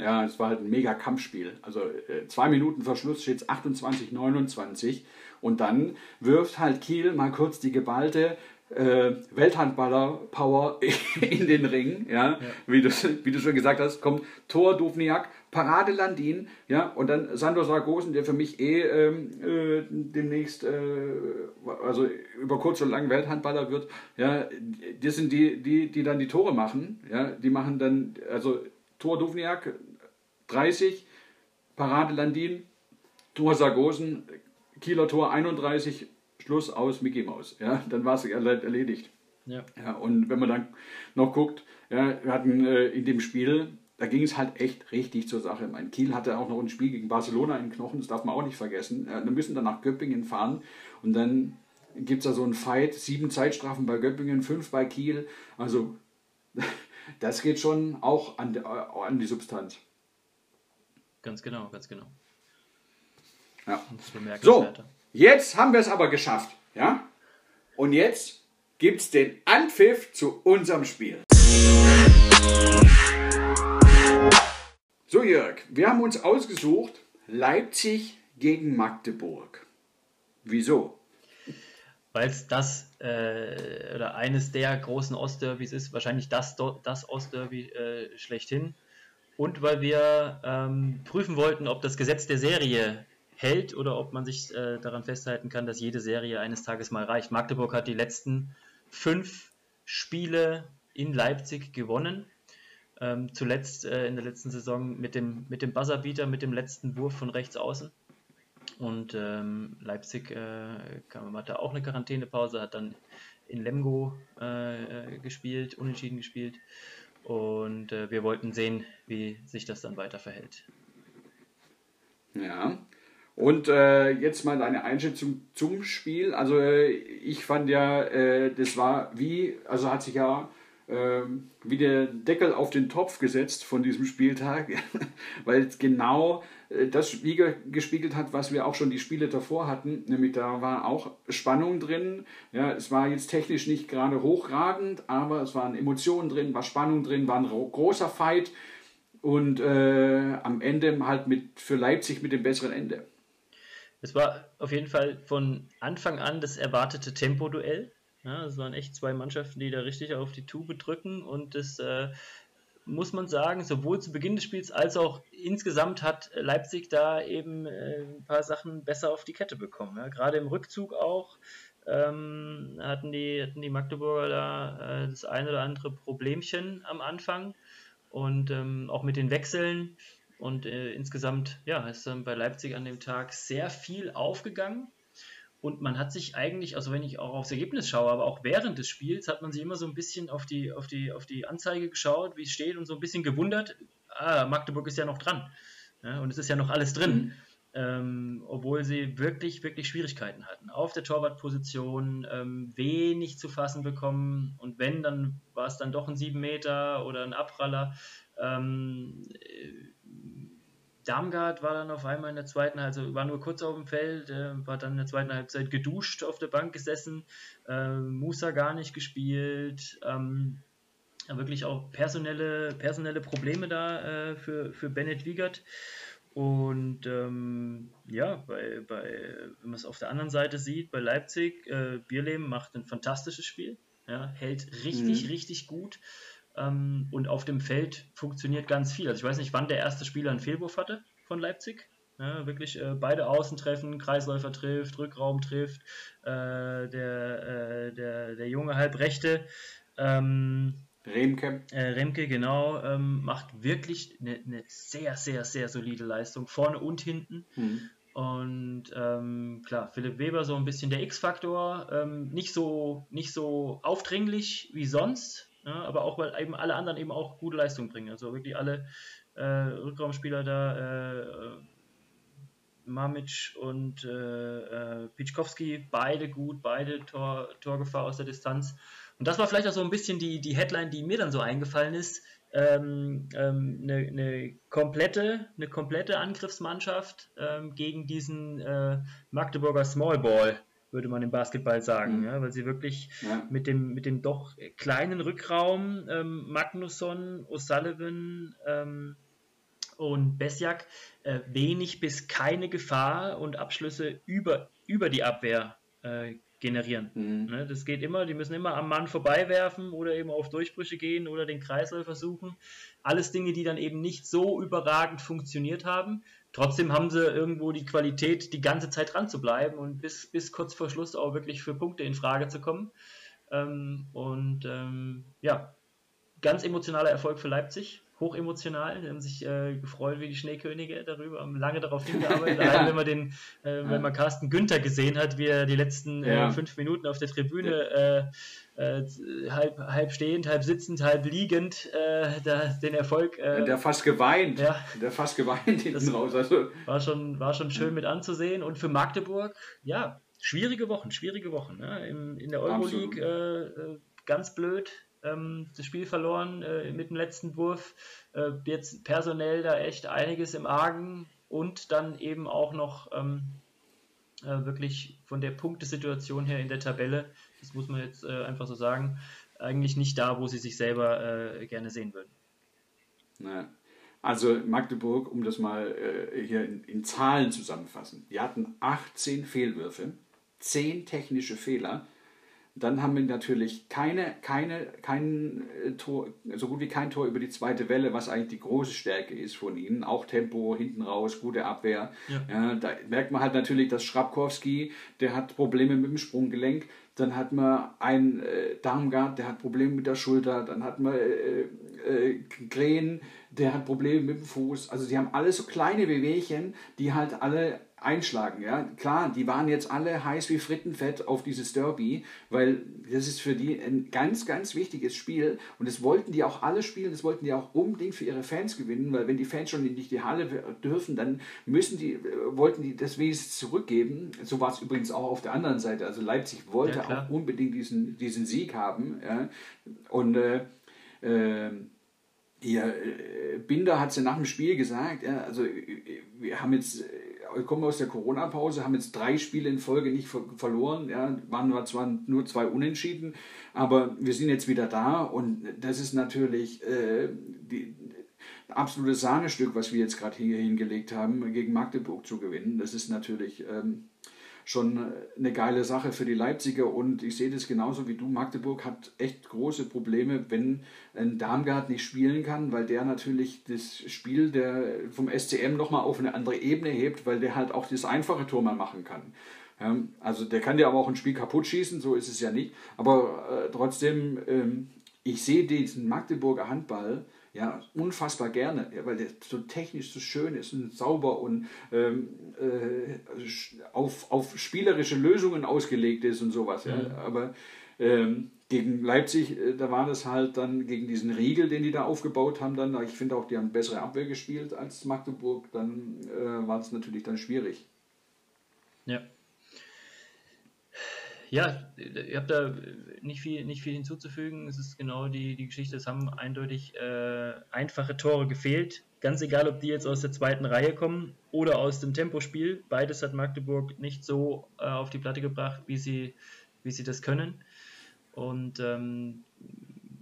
Ja, es war halt ein mega Kampfspiel. Also äh, zwei Minuten vor Schluss steht es 28, 29 und dann wirft halt Kiel mal kurz die geballte äh, Welthandballer-Power in den Ring. Ja? ja, Wie, du, wie du schon gesagt hast, kommt Tor Duvniak, Parade Landin, ja, und dann Sandro Sargosen, der für mich eh ähm, äh, demnächst, äh, also über kurz oder lang Welthandballer wird, ja, das sind die, die, die dann die Tore machen, ja, die machen dann, also Tor Duvniak, 30, Parade Landin, Tor Sargosen, Kieler Tor 31, Schluss aus Mickey Maus. Ja, dann war es erledigt. Ja. ja. Und wenn man dann noch guckt, ja, wir hatten äh, in dem Spiel, da ging es halt echt richtig zur Sache. Mein Kiel hatte auch noch ein Spiel gegen Barcelona in Knochen, das darf man auch nicht vergessen. Ja, wir müssen dann nach Göppingen fahren und dann gibt es da so einen Fight, sieben Zeitstrafen bei Göppingen, fünf bei Kiel. Also das geht schon auch an, an die Substanz. Ganz genau, ganz genau. Ja. So, jetzt haben wir es aber geschafft. Ja? Und jetzt gibt es den Anpfiff zu unserem Spiel. So, Jörg, wir haben uns ausgesucht Leipzig gegen Magdeburg. Wieso? Weil es das äh, oder eines der großen Ostderbys ist, wahrscheinlich das, das Ostderby äh, schlechthin. Und weil wir ähm, prüfen wollten, ob das Gesetz der Serie hält oder ob man sich äh, daran festhalten kann, dass jede Serie eines Tages mal reicht. Magdeburg hat die letzten fünf Spiele in Leipzig gewonnen. Ähm, zuletzt äh, in der letzten Saison mit dem, mit dem Buzzerbeater, mit dem letzten Wurf von rechts außen. Und ähm, Leipzig äh, kam, hatte auch eine Quarantänepause, hat dann in Lemgo äh, gespielt, unentschieden gespielt. Und äh, wir wollten sehen, wie sich das dann weiter verhält. Ja. Und äh, jetzt mal deine Einschätzung zum Spiel. Also äh, ich fand ja, äh, das war wie, also hat sich ja ähm, wie der Deckel auf den Topf gesetzt von diesem Spieltag, weil genau äh, das gespiegelt hat, was wir auch schon die Spiele davor hatten, nämlich da war auch Spannung drin. Ja, es war jetzt technisch nicht gerade hochragend, aber es waren Emotionen drin, war Spannung drin, war ein großer Fight und äh, am Ende halt mit für Leipzig mit dem besseren Ende. Es war auf jeden Fall von Anfang an das erwartete Tempoduell. Ja, es waren echt zwei Mannschaften, die da richtig auf die Tube drücken und das äh, muss man sagen, sowohl zu Beginn des Spiels als auch insgesamt hat Leipzig da eben äh, ein paar Sachen besser auf die Kette bekommen. Ja. Gerade im Rückzug auch ähm, hatten, die, hatten die Magdeburger da äh, das eine oder andere Problemchen am Anfang und ähm, auch mit den Wechseln. Und äh, insgesamt ja, ist dann bei Leipzig an dem Tag sehr viel aufgegangen. Und man hat sich eigentlich, also wenn ich auch aufs Ergebnis schaue, aber auch während des Spiels, hat man sich immer so ein bisschen auf die, auf die, auf die Anzeige geschaut, wie es steht und so ein bisschen gewundert, ah, Magdeburg ist ja noch dran. Ja, und es ist ja noch alles drin. Mhm. Ähm, obwohl sie wirklich, wirklich Schwierigkeiten hatten. Auf der Torwartposition ähm, wenig zu fassen bekommen und wenn, dann war es dann doch ein 7 Meter oder ein Abpraller. Ähm, Darmgard war dann auf einmal in der zweiten, also war nur kurz auf dem Feld, äh, war dann in der zweiten Halbzeit geduscht auf der Bank gesessen, äh, Musa gar nicht gespielt, ähm, wirklich auch personelle, personelle Probleme da äh, für, für Bennett Wiegert. Und ähm, ja, bei, bei, wenn man es auf der anderen Seite sieht, bei Leipzig, äh, Bierleben macht ein fantastisches Spiel, ja, hält richtig, mhm. richtig gut. Ähm, und auf dem Feld funktioniert ganz viel. Also ich weiß nicht, wann der erste Spieler einen Fehlwurf hatte von Leipzig. Ja, wirklich äh, beide Außen treffen, Kreisläufer trifft, Rückraum trifft, äh, der, äh, der, der junge Halbrechte. Ähm, Remke. Äh, Remke, genau, ähm, macht wirklich eine, eine, sehr, sehr, sehr solide Leistung, vorne und hinten. Mhm. Und ähm, klar, Philipp Weber so ein bisschen der X-Faktor, ähm, nicht, so, nicht so aufdringlich wie sonst, ja, aber auch weil eben alle anderen eben auch gute Leistung bringen. Also wirklich alle äh, Rückraumspieler da, äh, äh Mamic und äh, äh, Pitschkowski, beide gut, beide Tor, Torgefahr aus der Distanz. Und das war vielleicht auch so ein bisschen die, die Headline, die mir dann so eingefallen ist. Ähm, ähm, eine, eine, komplette, eine komplette Angriffsmannschaft ähm, gegen diesen äh, Magdeburger Smallball würde man im Basketball sagen, mhm. ja, weil sie wirklich ja. mit, dem, mit dem doch kleinen Rückraum ähm, Magnusson, O'Sullivan ähm, und Besjak äh, wenig bis keine Gefahr und Abschlüsse über, über die Abwehr äh, generieren. Mhm. Ne, das geht immer, die müssen immer am Mann vorbeiwerfen oder eben auf Durchbrüche gehen oder den Kreislauf versuchen. Alles Dinge, die dann eben nicht so überragend funktioniert haben. Trotzdem haben sie irgendwo die Qualität, die ganze Zeit dran zu bleiben und bis, bis kurz vor Schluss auch wirklich für Punkte in Frage zu kommen. Ähm, und ähm, ja, ganz emotionaler Erfolg für Leipzig hochemotional, die haben sich äh, gefreut wie die Schneekönige darüber, haben lange darauf hingearbeitet. ja. wenn man den, äh, wenn man Carsten Günther gesehen hat, wie er die letzten äh, ja. äh, fünf Minuten auf der Tribüne äh, äh, halb, halb stehend, halb sitzend, halb liegend da, den Erfolg. der fast geweint. Ja, der fast geweint hinten raus. Also. War schon, war schon schön mit anzusehen. Und für Magdeburg, ja, schwierige Wochen, schwierige Wochen. Ne? In, in der Euroleague ganz blöd ähm, das Spiel verloren äh, mit dem letzten Wurf. Äh, jetzt personell da echt einiges im Argen und dann eben auch noch ähm, äh, wirklich von der Punktesituation her in der Tabelle, das muss man jetzt äh, einfach so sagen, eigentlich nicht da, wo sie sich selber äh, gerne sehen würden. Na, also Magdeburg, um das mal äh, hier in, in Zahlen zusammenfassen, die hatten 18 Fehlwürfe, 10 technische Fehler Dann haben wir natürlich keine, keine, kein äh, Tor, so gut wie kein Tor über die zweite Welle, was eigentlich die große Stärke ist von ihnen. Auch Tempo hinten raus, gute Abwehr. Ja. Ja, da merkt man halt natürlich, dass Schrabkowski, der hat Probleme mit dem Sprunggelenk. Dann hat man einen äh, Darmgard, der hat Probleme mit der Schulter. Dann hat man äh, äh, Krähen, der hat Probleme mit dem Fuß. Also sie haben alle so kleine Wehwehchen, die halt alle einschlagen. Ja? Klar, die waren jetzt alle heiß wie Frittenfett auf dieses Derby, weil das ist für die ein ganz, ganz wichtiges Spiel und das wollten die auch alle spielen, das wollten die auch unbedingt für ihre Fans gewinnen, weil wenn die Fans schon nicht die Halle dürfen, dann müssen die, äh, wollten die das wenigstens zurückgeben. So war es übrigens auch auf der anderen Seite. Also Leipzig wollte ja, auch unbedingt diesen, diesen Sieg haben. Ja? Und äh, äh, hier, äh, Binder hat es ja nach dem Spiel gesagt, ja, also wir haben jetzt wir kommen aus der Corona-Pause, haben jetzt drei Spiele in Folge nicht ver verloren. Ja, waren zwar nur zwei Unentschieden, aber wir sind jetzt wieder da und das ist natürlich äh, die, absolutes Sahnestück, was wir jetzt gerade hier hingelegt haben, gegen Magdeburg zu gewinnen. Das ist natürlich ähm, schon eine geile Sache für die Leipziger und ich sehe das genauso wie du. Magdeburg hat echt große Probleme, wenn ein Darmgard nicht spielen kann, weil der natürlich das Spiel der, vom SCM nochmal auf eine andere Ebene hebt, weil der halt auch das einfache Tor mal machen kann. Also der kann dir aber auch ein Spiel kaputt schießen, so ist es ja nicht. Aber äh, trotzdem, ähm, ich sehe diesen Magdeburger Handball ja, unfassbar gerne, ja, weil der so technisch so schön ist und sauber und ähm, äh, auf, auf spielerische Lösungen ausgelegt ist und sowas. Ja. Mhm. Aber ähm, gegen Leipzig, äh, da war das halt dann gegen diesen Riegel, den die da aufgebaut haben, dann, ich finde auch, die haben bessere Abwehr gespielt als Magdeburg, dann äh, war es natürlich dann schwierig. Ja. Ja, ihr habt da nicht viel, nicht viel hinzuzufügen. Es ist genau die, die Geschichte. Es haben eindeutig äh, einfache Tore gefehlt. Ganz egal, ob die jetzt aus der zweiten Reihe kommen oder aus dem Tempospiel. Beides hat Magdeburg nicht so äh, auf die Platte gebracht, wie sie, wie sie das können. Und ähm,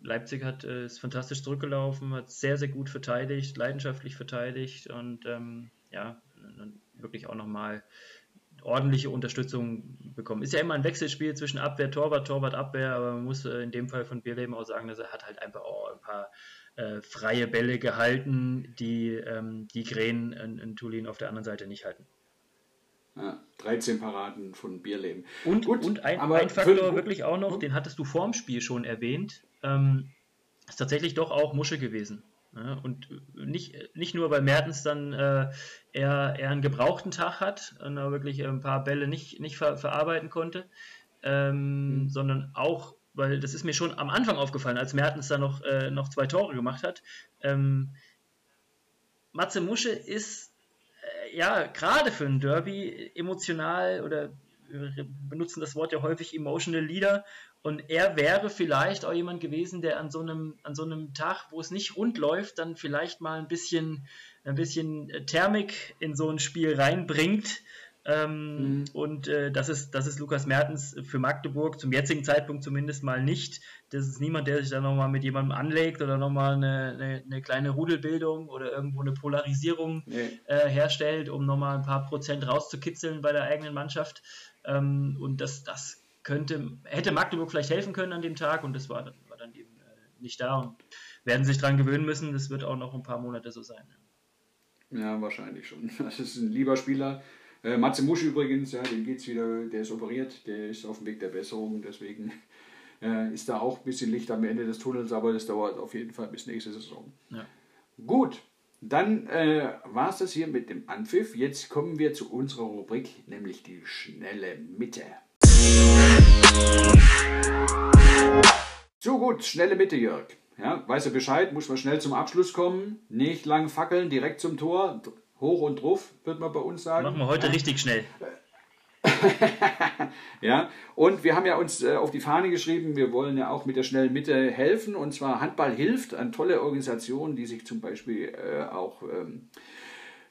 Leipzig hat äh, ist fantastisch zurückgelaufen, hat sehr, sehr gut verteidigt, leidenschaftlich verteidigt und ähm, ja, wirklich auch nochmal ordentliche Unterstützung bekommen. Ist ja immer ein Wechselspiel zwischen Abwehr, Torwart, Torwart, Abwehr, aber man muss äh, in dem Fall von Bierleben auch sagen, dass er hat halt einfach auch ein paar äh, freie Bälle gehalten, die ähm, die Krähen in, in Tulin auf der anderen Seite nicht halten. Ja, 13 Paraden von Bierleben. Und, Gut, und ein, ein Faktor wirklich auch noch, den hattest du vorm Spiel schon erwähnt, ähm, ist tatsächlich doch auch Musche gewesen. Ja, und nicht, nicht nur, weil Mertens dann äh, eher, eher einen gebrauchten Tag hat und er wirklich ein paar Bälle nicht, nicht ver verarbeiten konnte, ähm, mhm. sondern auch, weil das ist mir schon am Anfang aufgefallen, als Mertens da noch, äh, noch zwei Tore gemacht hat. Ähm, Matze Musche ist äh, ja gerade für ein Derby emotional oder wir benutzen das Wort ja häufig emotional Leader und er wäre vielleicht auch jemand gewesen, der an so einem, an so einem Tag, wo es nicht rund läuft, dann vielleicht mal ein bisschen, ein bisschen äh, Thermik in so ein Spiel reinbringt. Ähm, mhm. Und äh, das, ist, das ist Lukas Mertens für Magdeburg zum jetzigen Zeitpunkt zumindest mal nicht. Das ist niemand, der sich da nochmal mit jemandem anlegt oder nochmal eine, eine, eine kleine Rudelbildung oder irgendwo eine Polarisierung nee. äh, herstellt, um nochmal ein paar Prozent rauszukitzeln bei der eigenen Mannschaft. Ähm, und das, das könnte, hätte Magdeburg vielleicht helfen können an dem Tag und das war dann, war dann eben äh, nicht da und werden sich daran gewöhnen müssen. Das wird auch noch ein paar Monate so sein. Ja, wahrscheinlich schon. Das ist ein lieber Spieler. Äh, Matze Musch übrigens, ja, dem geht's wieder, der ist operiert, der ist auf dem Weg der Besserung, deswegen äh, ist da auch ein bisschen Licht am Ende des Tunnels, aber das dauert auf jeden Fall bis nächste Saison. Ja. Gut, dann äh, war es das hier mit dem Anpfiff. Jetzt kommen wir zu unserer Rubrik, nämlich die schnelle Mitte. So gut, schnelle Mitte, Jörg. Ja, weiß er Bescheid, muss man schnell zum Abschluss kommen, nicht lang fackeln, direkt zum Tor, hoch und drauf, wird man bei uns sagen. Machen wir heute ja. richtig schnell. ja, und wir haben ja uns äh, auf die Fahne geschrieben, wir wollen ja auch mit der schnellen Mitte helfen. Und zwar Handball hilft, eine tolle Organisation, die sich zum Beispiel äh, auch ähm, äh,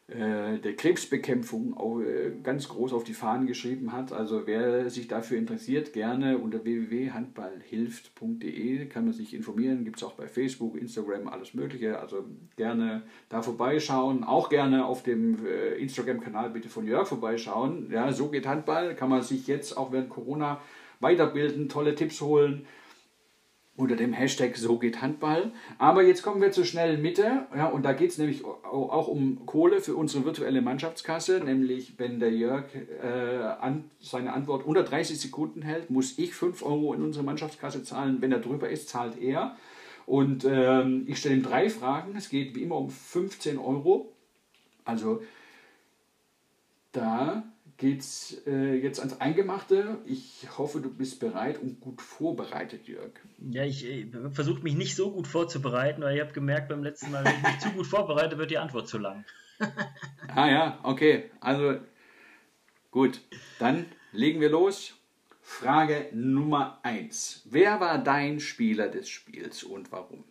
der Krebsbekämpfung auch, äh, ganz groß auf die Fahnen geschrieben hat. Also wer sich dafür interessiert, gerne unter www.handballhilft.de kann man sich informieren. Gibt es auch bei Facebook, Instagram, alles Mögliche. Also gerne da vorbeischauen. Auch gerne auf dem äh, Instagram-Kanal bitte von Jörg vorbeischauen. Ja, so geht Handball. Kann man sich jetzt auch während Corona weiterbilden, tolle Tipps holen unter dem Hashtag So geht Handball. Aber jetzt kommen wir zur schnellen Mitte. Ja, und da geht es nämlich auch um Kohle für unsere virtuelle Mannschaftskasse. Nämlich, wenn der Jörg äh, an, seine Antwort unter 30 Sekunden hält, muss ich 5 Euro in unsere Mannschaftskasse zahlen. Wenn er drüber ist, zahlt er. Und ähm, ich stelle ihm drei Fragen. Es geht wie immer um 15 Euro. Also da geht es äh, jetzt ans Eingemachte. Ich hoffe, du bist bereit und gut vorbereitet, Jörg. Ja, ich äh, versuche mich nicht so gut vorzubereiten, weil ich habe gemerkt beim letzten Mal, wenn ich mich zu gut vorbereite, wird die Antwort zu lang. ah ja, okay. Also gut, dann legen wir los. Frage Nummer 1. Wer war dein Spieler des Spiels und warum?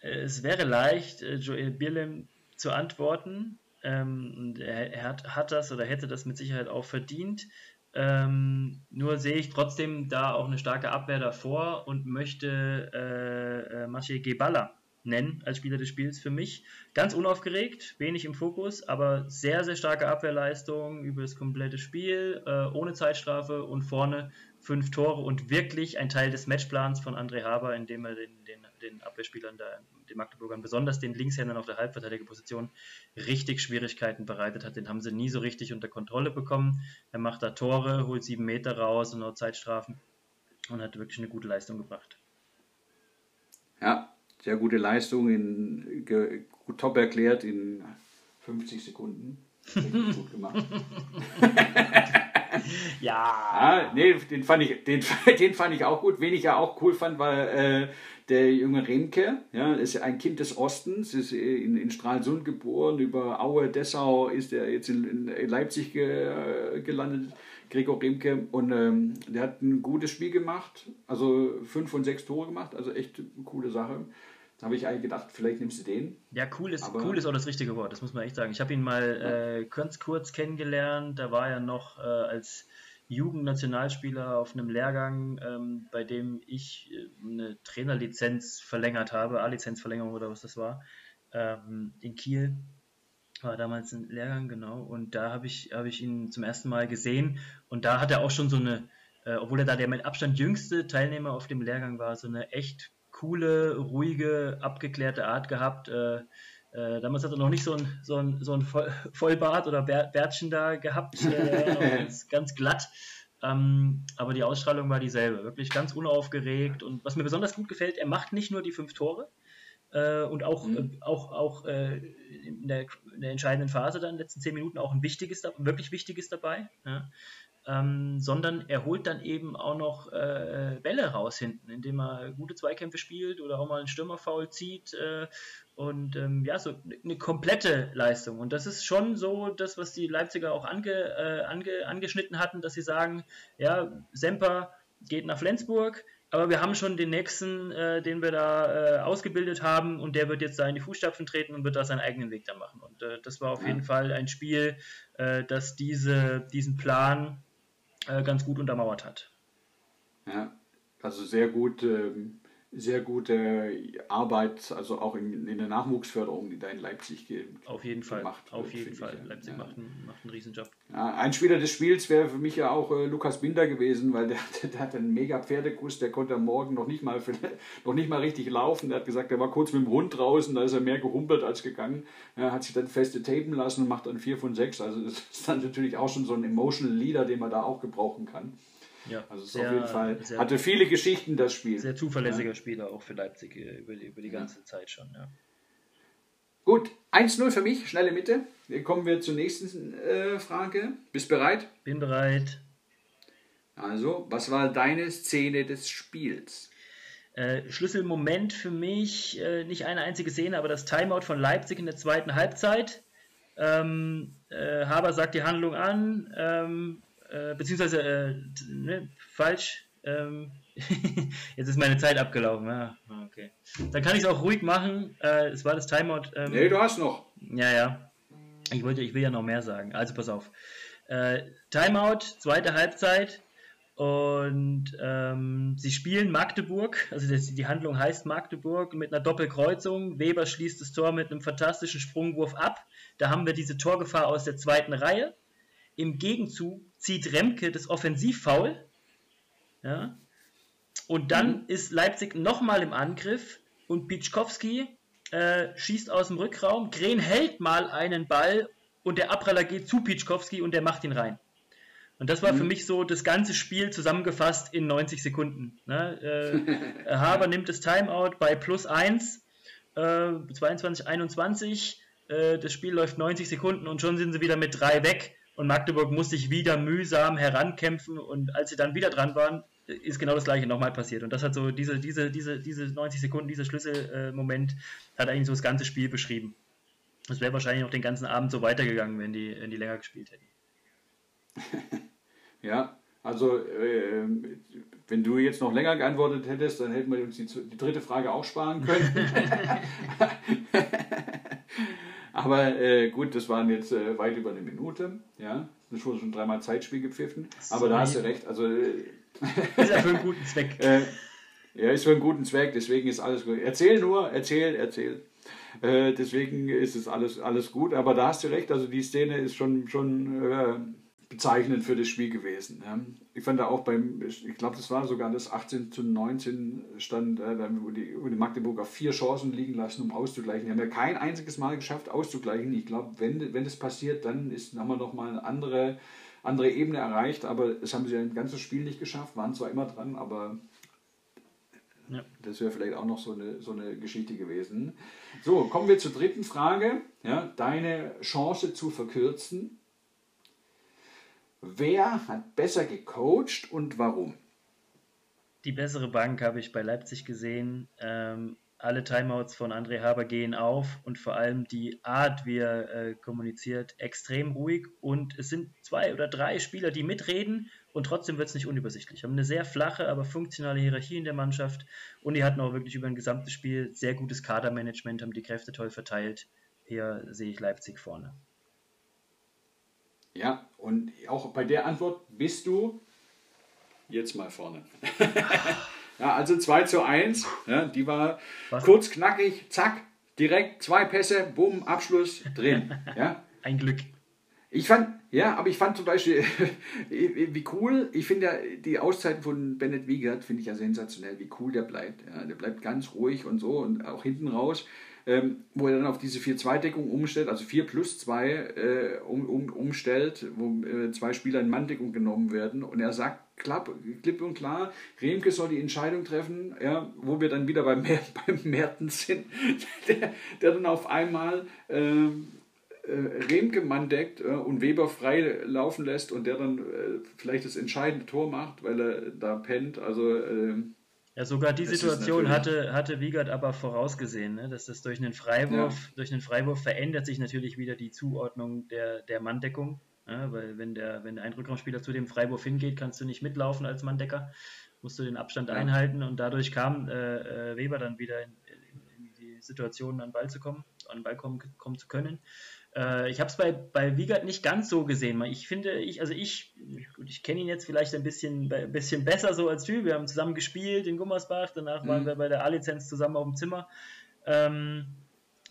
Es wäre leicht, äh, Joel Bierlem zu antworten. Ähm, er, er hat, hat, das oder hätte das mit Sicherheit auch verdient. Ähm, nur sehe ich trotzdem da auch eine starke Abwehr davor und möchte äh, äh, Maciej Gebala nennen als Spieler des Spiels für mich. Ganz unaufgeregt, wenig im Fokus, aber sehr, sehr starke Abwehrleistung über das komplette Spiel, äh, ohne Zeitstrafe und vorne fünf Tore und wirklich ein Teil des Matchplans von André Haber, indem er den, den, den Abwehrspielern, der, den Magdeburgern, besonders den Linkshändern auf der Halbverteidigerposition, richtig Schwierigkeiten bereitet hat. Den haben sie nie so richtig unter Kontrolle bekommen. Er macht da Tore, holt sieben Meter raus und noch Zeitstrafen und hat wirklich eine gute Leistung gebracht. Ja, sehr gute Leistung, in, ge, top erklärt in 50 Sekunden. gut gemacht. ja. ja. Nee, den fand, ich, den, den fand ich auch gut. Wen ich ja auch cool fand, war äh, der junge Remke. Ja, ist ja ein Kind des Ostens, ist in, in Stralsund geboren. Über Aue, Dessau ist er jetzt in, in Leipzig ge, gelandet. Gregor Remke und ähm, der hat ein gutes Spiel gemacht, also fünf von sechs Tore gemacht, also echt eine coole Sache. Da habe ich eigentlich gedacht, vielleicht nimmst du den. Ja, cool ist, cool ist auch das richtige Wort, das muss man echt sagen. Ich habe ihn mal äh, ganz kurz kennengelernt, da war er noch äh, als Jugendnationalspieler auf einem Lehrgang, ähm, bei dem ich äh, eine Trainerlizenz verlängert habe, A-Lizenzverlängerung oder was das war, ähm, in Kiel. War damals ein Lehrgang, genau. Und da habe ich, hab ich ihn zum ersten Mal gesehen. Und da hat er auch schon so eine, äh, obwohl er da der mit Abstand jüngste Teilnehmer auf dem Lehrgang war, so eine echt coole, ruhige, abgeklärte Art gehabt. Äh, äh, damals hat er noch nicht so ein, so ein, so ein Vollbart oder Bärtchen da gehabt, äh, ganz, ganz, glatt. Ähm, aber die Ausstrahlung war dieselbe, wirklich ganz unaufgeregt. Und was mir besonders gut gefällt, er macht nicht nur die fünf Tore äh, und auch, mhm. auch, auch äh, in, der, in, der, entscheidenden Phase dann, in den letzten zehn Minuten, auch ein wichtiges, wirklich Wichtiges dabei. Ja ähm, sondern er holt dann eben auch noch äh, Bälle raus hinten, indem er gute Zweikämpfe spielt oder auch mal einen Stürmerfoul zieht äh, und ähm, ja, so eine komplette Leistung. Und das ist schon so das, was die Leipziger auch ange, äh, ange, angeschnitten hatten, dass sie sagen, ja, Semper geht nach Flensburg, aber wir haben schon den nächsten, äh, den wir da äh, ausgebildet haben und der wird jetzt da in die Fußstapfen treten und wird da seinen eigenen Weg dann machen. Und äh, das war auf ja. jeden Fall ein Spiel, äh, das diese, diesen Plan äh, ganz gut untermauert hat. Ja, also sehr gut ähm, sehr gute Arbeit, also auch in, in der Nachwuchsförderung, die da in Leipzig ge Auf jeden Fall, gemacht auf jeden Fall. Ich, Leipzig ja. macht, einen, macht einen Riesenjob. Ja, ein Spieler des Spiels wäre für mich ja auch äh, Lukas Binder gewesen, weil der, der, der hat einen mega Pferdekuss, der konnte am Morgen noch nicht, mal, noch nicht mal richtig laufen. Der hat gesagt, er war kurz mit dem Hund draußen, da ist er mehr gehumpelt als gegangen. Er hat sich dann feste tapen lassen und macht dann 4 von 6. Also das ist dann natürlich auch schon so ein Emotional Leader, den man da auch gebrauchen kann. Ja, also es sehr, auf jeden Fall sehr, hatte viele Geschichten das Spiel. Sehr zuverlässiger ja. Spieler auch für Leipzig äh, über die, über die ganze ja. Zeit schon. Ja. Gut, 1-0 für mich, schnelle Mitte. Dann kommen wir zur nächsten äh, Frage. Bist bereit? Bin bereit. Also, was war deine Szene des Spiels? Äh, Schlüsselmoment für mich, äh, nicht eine einzige Szene, aber das Timeout von Leipzig in der zweiten Halbzeit. Ähm, äh, Haber sagt die Handlung an, ähm, äh, beziehungsweise äh, ne, falsch. Ähm, jetzt ist meine Zeit abgelaufen. Ja, okay. Dann kann ich es auch ruhig machen. Äh, es war das Timeout. Ähm, nee, du hast noch. Ja, ja. Ich, wollte, ich will ja noch mehr sagen. Also pass auf. Äh, Timeout, zweite Halbzeit. Und ähm, sie spielen Magdeburg, also das, die Handlung heißt Magdeburg mit einer Doppelkreuzung. Weber schließt das Tor mit einem fantastischen Sprungwurf ab. Da haben wir diese Torgefahr aus der zweiten Reihe. Im Gegenzug zieht Remke das Offensivfoul Ja? Und dann mhm. ist Leipzig nochmal im Angriff und Pitschkowski äh, schießt aus dem Rückraum. Gren hält mal einen Ball und der Abpraller geht zu Pitschkowski und der macht ihn rein. Und das war mhm. für mich so das ganze Spiel zusammengefasst in 90 Sekunden. Ne? Äh, Haber nimmt das Timeout bei plus 1, äh, 22, 21. Äh, das Spiel läuft 90 Sekunden und schon sind sie wieder mit drei weg. Und Magdeburg muss sich wieder mühsam herankämpfen. Und als sie dann wieder dran waren, ist genau das gleiche nochmal passiert. Und das hat so diese, diese, diese, diese 90 Sekunden, dieser Schlüsselmoment, hat eigentlich so das ganze Spiel beschrieben. Das wäre wahrscheinlich noch den ganzen Abend so weitergegangen, wenn die, wenn die länger gespielt hätten. ja, also äh, wenn du jetzt noch länger geantwortet hättest, dann hätten wir uns die, die dritte Frage auch sparen können. Aber äh, gut, das waren jetzt äh, weit über eine Minute. Ja, das wurde schon dreimal Zeitspiel gepfiffen. Aber da hast du recht. Also, äh, ist ja für einen guten Zweck. Äh, ja, ist für einen guten Zweck, deswegen ist alles gut. Erzähl nur, erzähl, erzähl. Äh, deswegen ist es alles, alles gut. Aber da hast du recht, also die Szene ist schon, schon bezeichnend für das Spiel gewesen. Ja. Ich fand da auch beim, ich glaube, das war sogar das 18 zu 19 stand, äh, wo, die, wo die Magdeburger vier Chancen liegen lassen, um auszugleichen. Die haben ja kein einziges Mal geschafft, auszugleichen. Ich glaube, wenn, wenn das passiert, dann ist, haben wir nochmal eine andere, andere Ebene erreicht, aber das haben sie ja ein ganzes Spiel nicht geschafft, waren zwar immer dran, aber ja. Das wäre vielleicht auch noch so eine, so eine Geschichte gewesen. So, kommen wir zur dritten Frage. Ja, deine Chance zu verkürzen. Wer hat besser gecoacht und warum? Die bessere Bank habe ich bei Leipzig gesehen. Ähm, alle Timeouts von André Haber gehen auf und vor allem die Art, wie er äh, kommuniziert, extrem ruhig. Und es sind zwei oder drei Spieler, die mitreden und trotzdem wird es nicht unübersichtlich. Haben eine sehr flache, aber funktionale Hierarchie in der Mannschaft und die hatten auch wirklich über ein gesamtes Spiel sehr gutes Kadermanagement, haben die Kräfte toll verteilt. Hier sehe ich Leipzig vorne. Ja, und auch bei der Antwort bist du jetzt mal vorne. ja, also 2 zu 1, ja, die war Was? kurz, knackig, zack, direkt zwei Pässe, bumm, Abschluss drin. Ja? Ein Glück. Ich fand, ja, aber ich fand zum Beispiel, wie cool, ich finde ja die Auszeiten von Bennett Wiegert, finde ich ja sensationell, wie cool der bleibt. Ja, der bleibt ganz ruhig und so und auch hinten raus, ähm, wo er dann auf diese 4-2-Deckung umstellt, also 4 plus 2 äh, um, um, umstellt, wo äh, zwei Spieler in Manndeckung genommen werden und er sagt klapp, klipp und klar, Remke soll die Entscheidung treffen, ja, wo wir dann wieder beim, beim Mertens sind, der, der dann auf einmal. Ähm, äh, Remke Mann deckt äh, und Weber frei laufen lässt und der dann äh, vielleicht das entscheidende Tor macht, weil er da pennt. Also äh, ja, sogar die Situation hatte, hatte Wiegert aber vorausgesehen, ne? dass das durch einen Freiwurf, ja. durch einen Freiwurf verändert sich natürlich wieder die Zuordnung der, der Manndeckung. Ja, weil wenn der, wenn ein Rückraumspieler zu dem Freiwurf hingeht, kannst du nicht mitlaufen als Manndecker, musst du den Abstand ja. einhalten und dadurch kam äh, äh Weber dann wieder in, in, in, die Situation, an den Ball zu kommen, an den Ball kommen, kommen zu können. Äh, ich habe es bei, bei Wiegert nicht ganz so gesehen. Ich finde, ich, also ich, gut, ich kenne ihn jetzt vielleicht ein bisschen, ein bisschen besser so als Typ. Wir haben zusammen gespielt in Gummersbach, danach mhm. waren wir bei der A-Lizenz zusammen auf dem Zimmer. Ähm,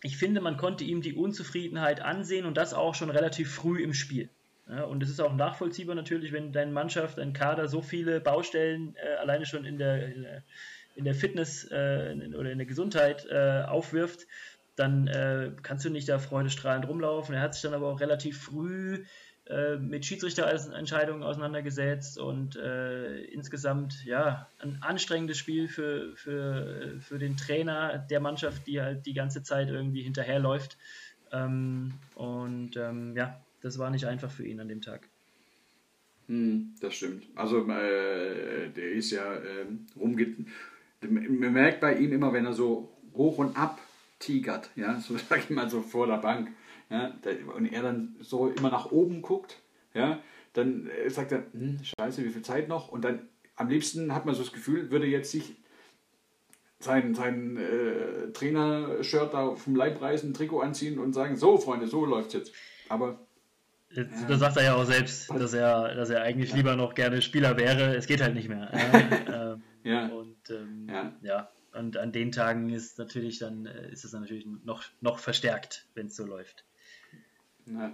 ich finde, man konnte ihm die Unzufriedenheit ansehen und das auch schon relativ früh im Spiel. Ja, und es ist auch nachvollziehbar natürlich, wenn deine Mannschaft, dein Kader so viele Baustellen äh, alleine schon in der, in der Fitness äh, oder in der Gesundheit äh, aufwirft, dann äh, kannst du nicht da freudestrahlend rumlaufen. Er hat sich dann aber auch relativ früh äh, mit Schiedsrichterentscheidungen auseinandergesetzt und äh, insgesamt ja ein anstrengendes Spiel für, für, für den Trainer der Mannschaft, die halt die ganze Zeit irgendwie hinterherläuft. Ähm, und ähm, ja, das war nicht einfach für ihn an dem Tag. Hm, das stimmt. Also äh, der ist ja äh, rumge... Man merkt bei ihm immer, wenn er so hoch und ab tigert, ja, so sag ich mal so vor der Bank, ja, und er dann so immer nach oben guckt, ja, dann äh, sagt er, hm, scheiße, wie viel Zeit noch? Und dann am liebsten hat man so das Gefühl, würde jetzt sich sein, sein äh, Trainer-Shirt da vom Leib reißen, Trikot anziehen und sagen, so Freunde, so läuft's jetzt. Aber Jetzt, ja. Da sagt er ja auch selbst, dass er, dass er eigentlich ja. lieber noch gerne Spieler wäre. Es geht halt nicht mehr. Ja. ähm, ja. Und ähm, ja. ja. Und an den Tagen ist natürlich dann äh, ist es dann natürlich noch, noch verstärkt, wenn es so läuft. Na,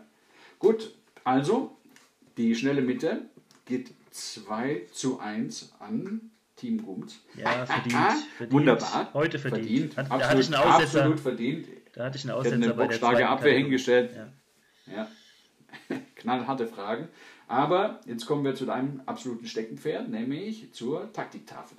gut, also die schnelle Mitte geht 2 zu 1 an Team Gums. Ja, verdient, verdient. Wunderbar. Heute verdient. verdient. Hat, absolut, da hatte ich einen Aussetzer. Absolut verdient. Da hatte ich einen Aussetzer eine bei der starke Abwehr hingestellt. Ja. ja. Knallharte Fragen. Aber jetzt kommen wir zu deinem absoluten Steckenpferd, nämlich zur Taktiktafel.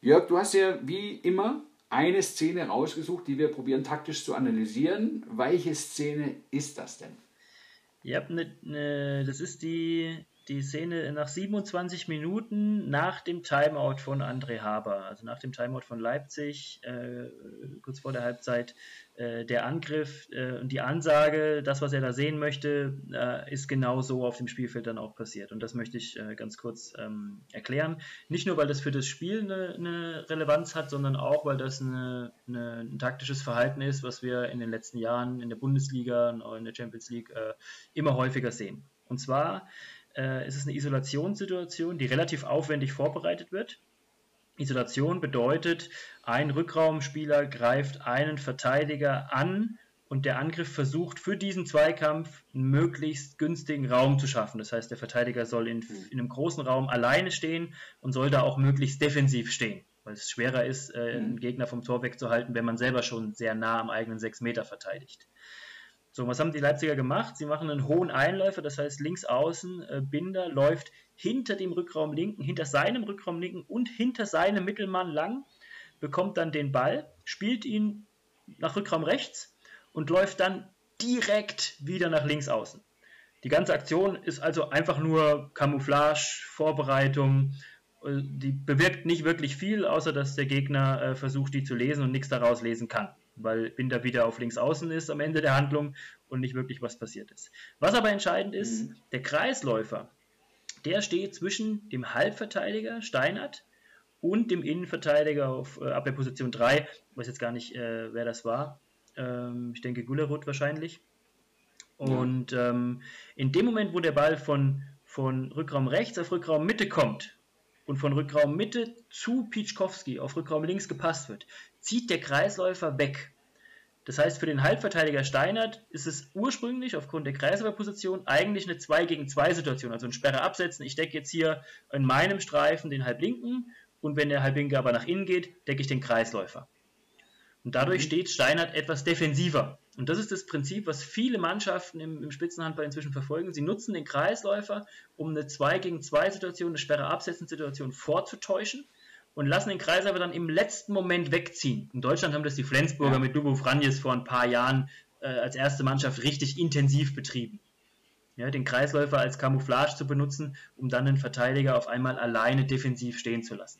Jörg, du hast ja wie immer eine Szene rausgesucht, die wir probieren taktisch zu analysieren. Welche Szene ist das denn? Ja, ne, ne, das ist die die Szene nach 27 Minuten nach dem Timeout von André Haber, also nach dem Timeout von Leipzig, äh, kurz vor der Halbzeit, äh, der Angriff äh, und die Ansage, das, was er da sehen möchte, äh, ist genau so auf dem Spielfeld dann auch passiert. Und das möchte ich äh, ganz kurz ähm, erklären. Nicht nur, weil das für das Spiel eine, eine Relevanz hat, sondern auch, weil das eine, eine, ein taktisches Verhalten ist, was wir in den letzten Jahren in der Bundesliga und in der Champions League äh, immer häufiger sehen. Und zwar äh, ist es eine Isolationssituation, die relativ aufwendig vorbereitet wird. Isolation bedeutet, ein Rückraumspieler greift einen Verteidiger an und der Angriff versucht für diesen Zweikampf einen möglichst günstigen Raum zu schaffen. Das heißt, der Verteidiger soll in, in einem großen Raum alleine stehen und soll da auch möglichst defensiv stehen, weil es schwerer ist, äh, einen mhm. Gegner vom Tor wegzuhalten, wenn man selber schon sehr nah am eigenen 6 Meter verteidigt. So, was haben die Leipziger gemacht? Sie machen einen hohen Einläufer, das heißt links außen, äh, Binder läuft hinter dem Rückraum linken, hinter seinem Rückraum linken und hinter seinem Mittelmann lang, bekommt dann den Ball, spielt ihn nach Rückraum rechts und läuft dann direkt wieder nach links außen. Die ganze Aktion ist also einfach nur Camouflage, Vorbereitung, äh, die bewirkt nicht wirklich viel, außer dass der Gegner äh, versucht, die zu lesen und nichts daraus lesen kann weil Binder wieder auf links außen ist am Ende der Handlung und nicht wirklich was passiert ist. Was aber entscheidend ist, mhm. der Kreisläufer, der steht zwischen dem Halbverteidiger Steinert und dem Innenverteidiger auf äh, Abwehrposition 3. Ich weiß jetzt gar nicht, äh, wer das war. Ähm, ich denke Gullerud wahrscheinlich. Und ja. ähm, in dem Moment, wo der Ball von, von Rückraum rechts auf Rückraum Mitte kommt und von Rückraum Mitte zu Piczkowski auf Rückraum links gepasst wird, zieht der Kreisläufer weg. Das heißt, für den Halbverteidiger Steinert ist es ursprünglich aufgrund der Kreisläuferposition eigentlich eine 2 gegen 2 Situation, also ein Sperre absetzen. Ich decke jetzt hier in meinem Streifen den Halblinken und wenn der Halblinke aber nach innen geht, decke ich den Kreisläufer. Und dadurch mhm. steht Steinert etwas defensiver. Und das ist das Prinzip, was viele Mannschaften im, im Spitzenhandball inzwischen verfolgen. Sie nutzen den Kreisläufer, um eine 2 gegen 2 Situation, eine Sperre absetzen Situation vorzutäuschen und lassen den Kreis aber dann im letzten Moment wegziehen. In Deutschland haben das die Flensburger ja. mit Lubo Franjes vor ein paar Jahren äh, als erste Mannschaft richtig intensiv betrieben. Ja, den Kreisläufer als Camouflage zu benutzen, um dann den Verteidiger auf einmal alleine defensiv stehen zu lassen.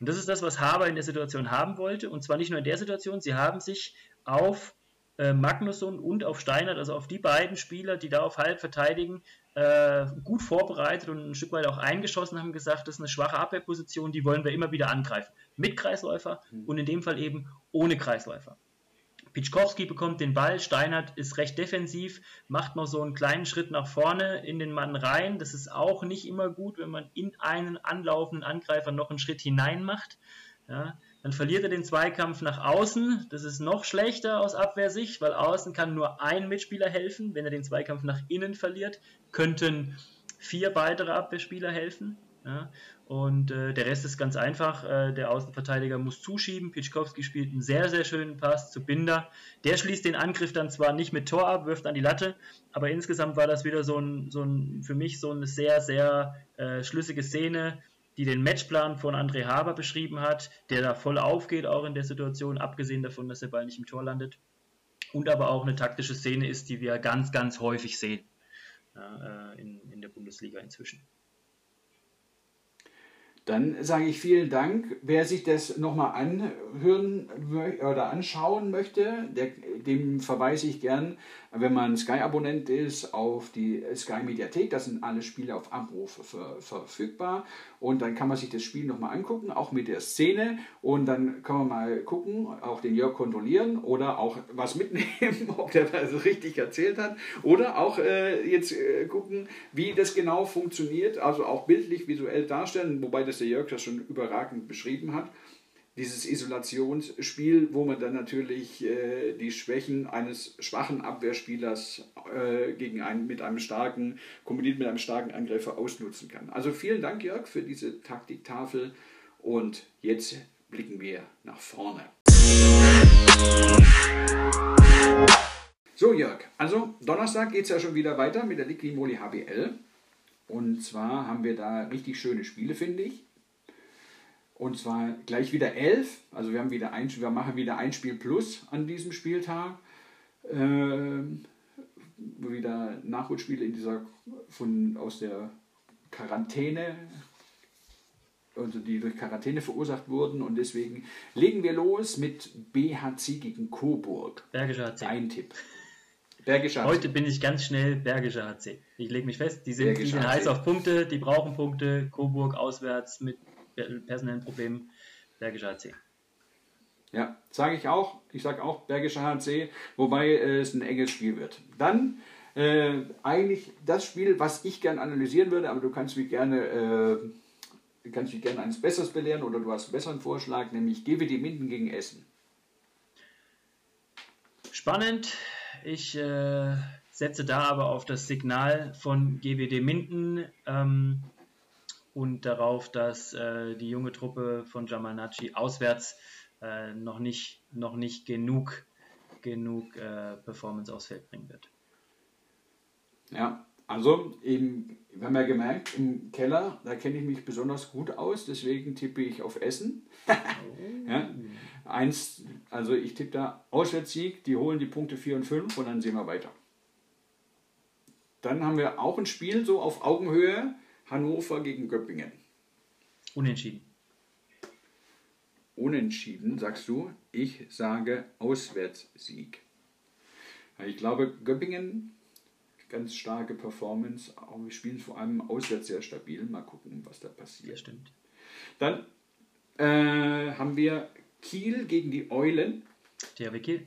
Und das ist das, was Haber in der Situation haben wollte. Und zwar nicht nur in der Situation, sie haben sich auf äh, Magnusson und auf Steinert, also auf die beiden Spieler, die da auf halb verteidigen, äh, gut vorbereitet und ein Stück weit auch eingeschossen, haben gesagt, das ist eine schwache Abwehrposition, die wollen wir immer wieder angreifen. Mit Kreisläufer mhm. und in dem Fall eben ohne Kreisläufer. Pitschkowski bekommt den Ball, Steinert ist recht defensiv, macht noch so einen kleinen Schritt nach vorne in den Mann rein. Das ist auch nicht immer gut, wenn man in einen anlaufenden Angreifer noch einen Schritt hinein macht. Ja, dann verliert er den Zweikampf nach außen. Das ist noch schlechter aus Abwehrsicht, weil außen kann nur ein Mitspieler helfen. Wenn er den Zweikampf nach innen verliert, könnten vier weitere Abwehrspieler helfen. Ja, und äh, der Rest ist ganz einfach. Äh, der Außenverteidiger muss zuschieben. Pitschkowski spielt einen sehr, sehr schönen Pass zu Binder. Der schließt den Angriff dann zwar nicht mit Tor ab, wirft an die Latte, aber insgesamt war das wieder so ein, so ein für mich so eine sehr, sehr äh, schlüssige Szene die den Matchplan von André Haber beschrieben hat, der da voll aufgeht, auch in der Situation, abgesehen davon, dass der Ball nicht im Tor landet. Und aber auch eine taktische Szene ist, die wir ganz, ganz häufig sehen ja, äh, in, in der Bundesliga inzwischen. Dann sage ich vielen Dank. Wer sich das nochmal anhören oder anschauen möchte, der, dem verweise ich gern, wenn man Sky-Abonnent ist, auf die Sky-Mediathek. Da sind alle Spiele auf Abruf ver verfügbar. Und dann kann man sich das Spiel nochmal angucken, auch mit der Szene. Und dann kann man mal gucken, auch den Jörg kontrollieren oder auch was mitnehmen, ob der das richtig erzählt hat. Oder auch äh, jetzt äh, gucken, wie das genau funktioniert. Also auch bildlich, visuell darstellen, wobei das der Jörg das schon überragend beschrieben hat. Dieses Isolationsspiel, wo man dann natürlich äh, die Schwächen eines schwachen Abwehrspielers äh, gegen einen, mit einem starken, kombiniert mit einem starken Angreifer ausnutzen kann. Also vielen Dank, Jörg, für diese Taktiktafel und jetzt blicken wir nach vorne. So, Jörg, also Donnerstag geht es ja schon wieder weiter mit der Liquimoli HBL. Und zwar haben wir da richtig schöne Spiele, finde ich. Und zwar gleich wieder elf. Also wir, haben wieder ein, wir machen wieder ein Spiel plus an diesem Spieltag. Ähm, wieder Nachholspiele in dieser von, aus der Quarantäne, also die durch Quarantäne verursacht wurden. Und deswegen legen wir los mit BHC gegen Coburg. Bergischer HC. Ein Tipp. Bergischer HC. Heute bin ich ganz schnell Bergischer HC. Ich lege mich fest, die sind, die sind heiß auf Punkte, die brauchen Punkte. Coburg auswärts mit personellen Problemen. Bergischer HC. Ja, sage ich auch. Ich sage auch Bergischer HC, wobei äh, es ein enges Spiel wird. Dann äh, eigentlich das Spiel, was ich gerne analysieren würde, aber du kannst mich gerne, äh, kannst mich gerne eines Besseres belehren oder du hast einen besseren Vorschlag, nämlich GWD Minden gegen Essen. Spannend. Ich äh, setze da aber auf das Signal von GWD Minden. Ähm, und darauf, dass äh, die junge Truppe von Jamalnachi auswärts äh, noch, nicht, noch nicht genug, genug äh, Performance aufs Feld bringen wird. Ja, also eben, wir haben ja gemerkt, im Keller, da kenne ich mich besonders gut aus, deswegen tippe ich auf Essen. oh. ja, eins, also ich tippe da Auswärtssieg, die holen die Punkte 4 und 5 und dann sehen wir weiter. Dann haben wir auch ein Spiel so auf Augenhöhe Hannover gegen Göppingen. Unentschieden. Unentschieden, sagst du. Ich sage Auswärtssieg. Ich glaube, Göppingen, ganz starke Performance. Wir spielen vor allem auswärts sehr stabil. Mal gucken, was da passiert. Das stimmt. Dann äh, haben wir Kiel gegen die Eulen. THW Kiel.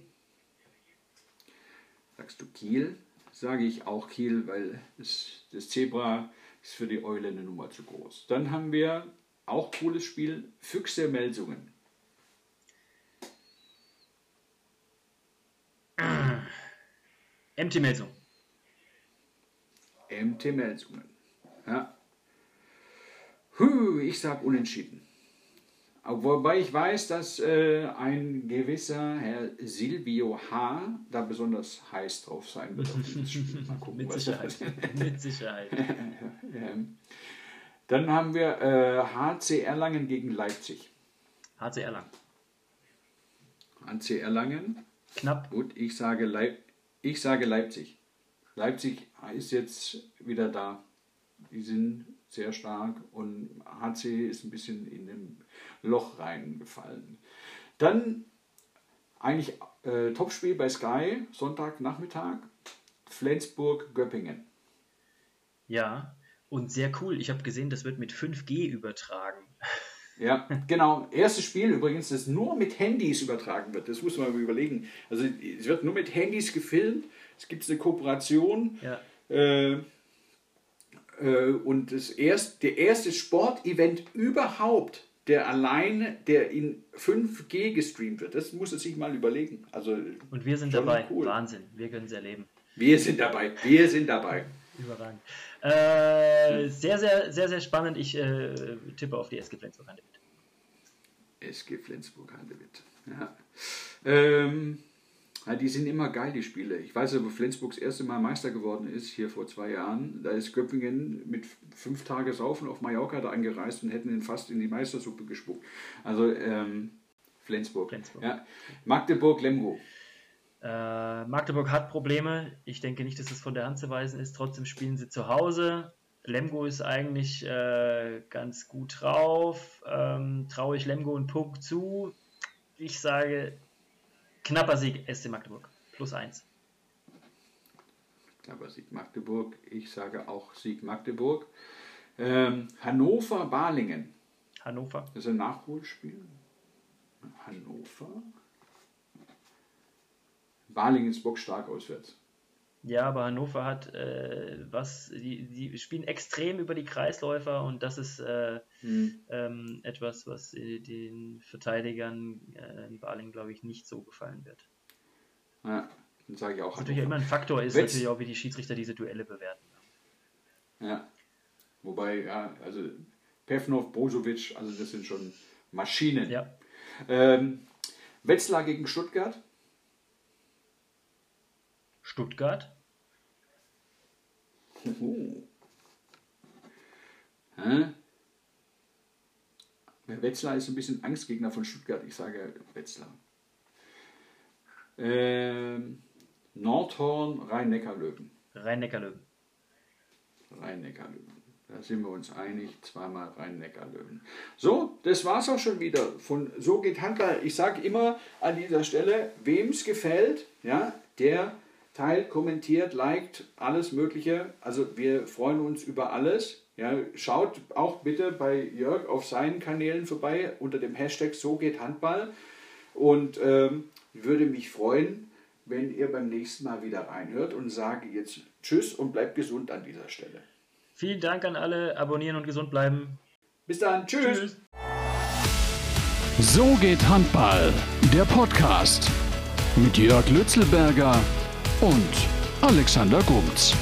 Sagst du Kiel? Sage ich auch Kiel, weil das, das Zebra ist für die Eule eine Nummer zu groß. Dann haben wir auch cooles Spiel Füchse Melsungen. MT Melsung. MT Melsungen. Ja. Huh, ich sag unentschieden. Wobei ich weiß, dass äh, ein gewisser Herr Silvio H. da besonders heiß drauf sein wird. Gucken, Mit Sicherheit. Mit Sicherheit. Dann haben wir äh, HC Erlangen gegen Leipzig. HC Erlangen. HC Erlangen. Knapp. Gut, ich sage, Leip ich sage Leipzig. Leipzig ist jetzt wieder da. Die sind sehr stark und HC ist ein bisschen in dem Loch reingefallen. Dann eigentlich äh, Topspiel bei Sky, Sonntagnachmittag, Flensburg-Göppingen. Ja, und sehr cool. Ich habe gesehen, das wird mit 5G übertragen. Ja, genau. Erstes Spiel übrigens, das nur mit Handys übertragen wird. Das muss man überlegen. Also es wird nur mit Handys gefilmt. Es gibt eine Kooperation. Ja. Äh, äh, und das erst, der erste Sportevent überhaupt, der alleine, der in 5G gestreamt wird. Das muss es sich mal überlegen. Also, und wir sind dabei. Cool. Wahnsinn. Wir können es erleben. Wir sind dabei. Wir sind dabei. Überragend. Äh, sehr, sehr, sehr, sehr spannend. Ich äh, tippe auf die SG Flensburg-Handewitt. SG Flensburg-Handewitt. Ja. Ähm, ja, die sind immer geil, die Spiele. Ich weiß ja, wo Flensburg das erste Mal Meister geworden ist, hier vor zwei Jahren. Da ist Göppingen mit fünf Tage Saufen auf Mallorca da angereist und hätten ihn fast in die Meistersuppe gespuckt. Also ähm, Flensburg. Flensburg. Ja. Magdeburg, Lemgo. Äh, Magdeburg hat Probleme. Ich denke nicht, dass es von der Hand zu weisen ist. Trotzdem spielen sie zu Hause. Lemgo ist eigentlich äh, ganz gut drauf. Ähm, traue ich Lemgo einen Punkt zu. Ich sage Knapper Sieg SC Magdeburg. Plus 1. Knapper Sieg Magdeburg. Ich sage auch Sieg Magdeburg. Ähm, Hannover, Balingen. Hannover. Das ist ein Nachholspiel. Hannover. Balingen ist bockstark auswärts. Ja, aber Hannover hat äh, was, die, die spielen extrem über die Kreisläufer und das ist äh, hm. ähm, etwas, was äh, den Verteidigern äh, in Baling, glaube ich, nicht so gefallen wird. Ja, dann sage ich auch. Was natürlich immer ein Faktor ist, natürlich auch, wie die Schiedsrichter diese Duelle bewerten. Ja, wobei, ja, also Pevnov, Brozovic, also das sind schon Maschinen. Ja. Ähm, Wetzlar gegen Stuttgart. Stuttgart. Hä? Wetzlar ist ein bisschen Angstgegner von Stuttgart. Ich sage Wetzlar. Ähm, Nordhorn, Rhein-Neckar-Löwen. Rhein-Neckar-Löwen. Rhein-Neckar-Löwen. Da sind wir uns einig, zweimal Rhein-Neckar-Löwen. So, das war's auch schon wieder von So geht Handball. Ich sage immer an dieser Stelle, wem es gefällt, ja, der teilt, kommentiert, liked, alles Mögliche. Also wir freuen uns über alles. Ja, schaut auch bitte bei Jörg auf seinen Kanälen vorbei unter dem Hashtag So geht Handball. Und ähm, würde mich freuen, wenn ihr beim nächsten Mal wieder reinhört und sage jetzt Tschüss und bleibt gesund an dieser Stelle. Vielen Dank an alle, abonnieren und gesund bleiben. Bis dann, tschüss. tschüss. So geht Handball, der Podcast mit Jörg Lützelberger und Alexander Grumz.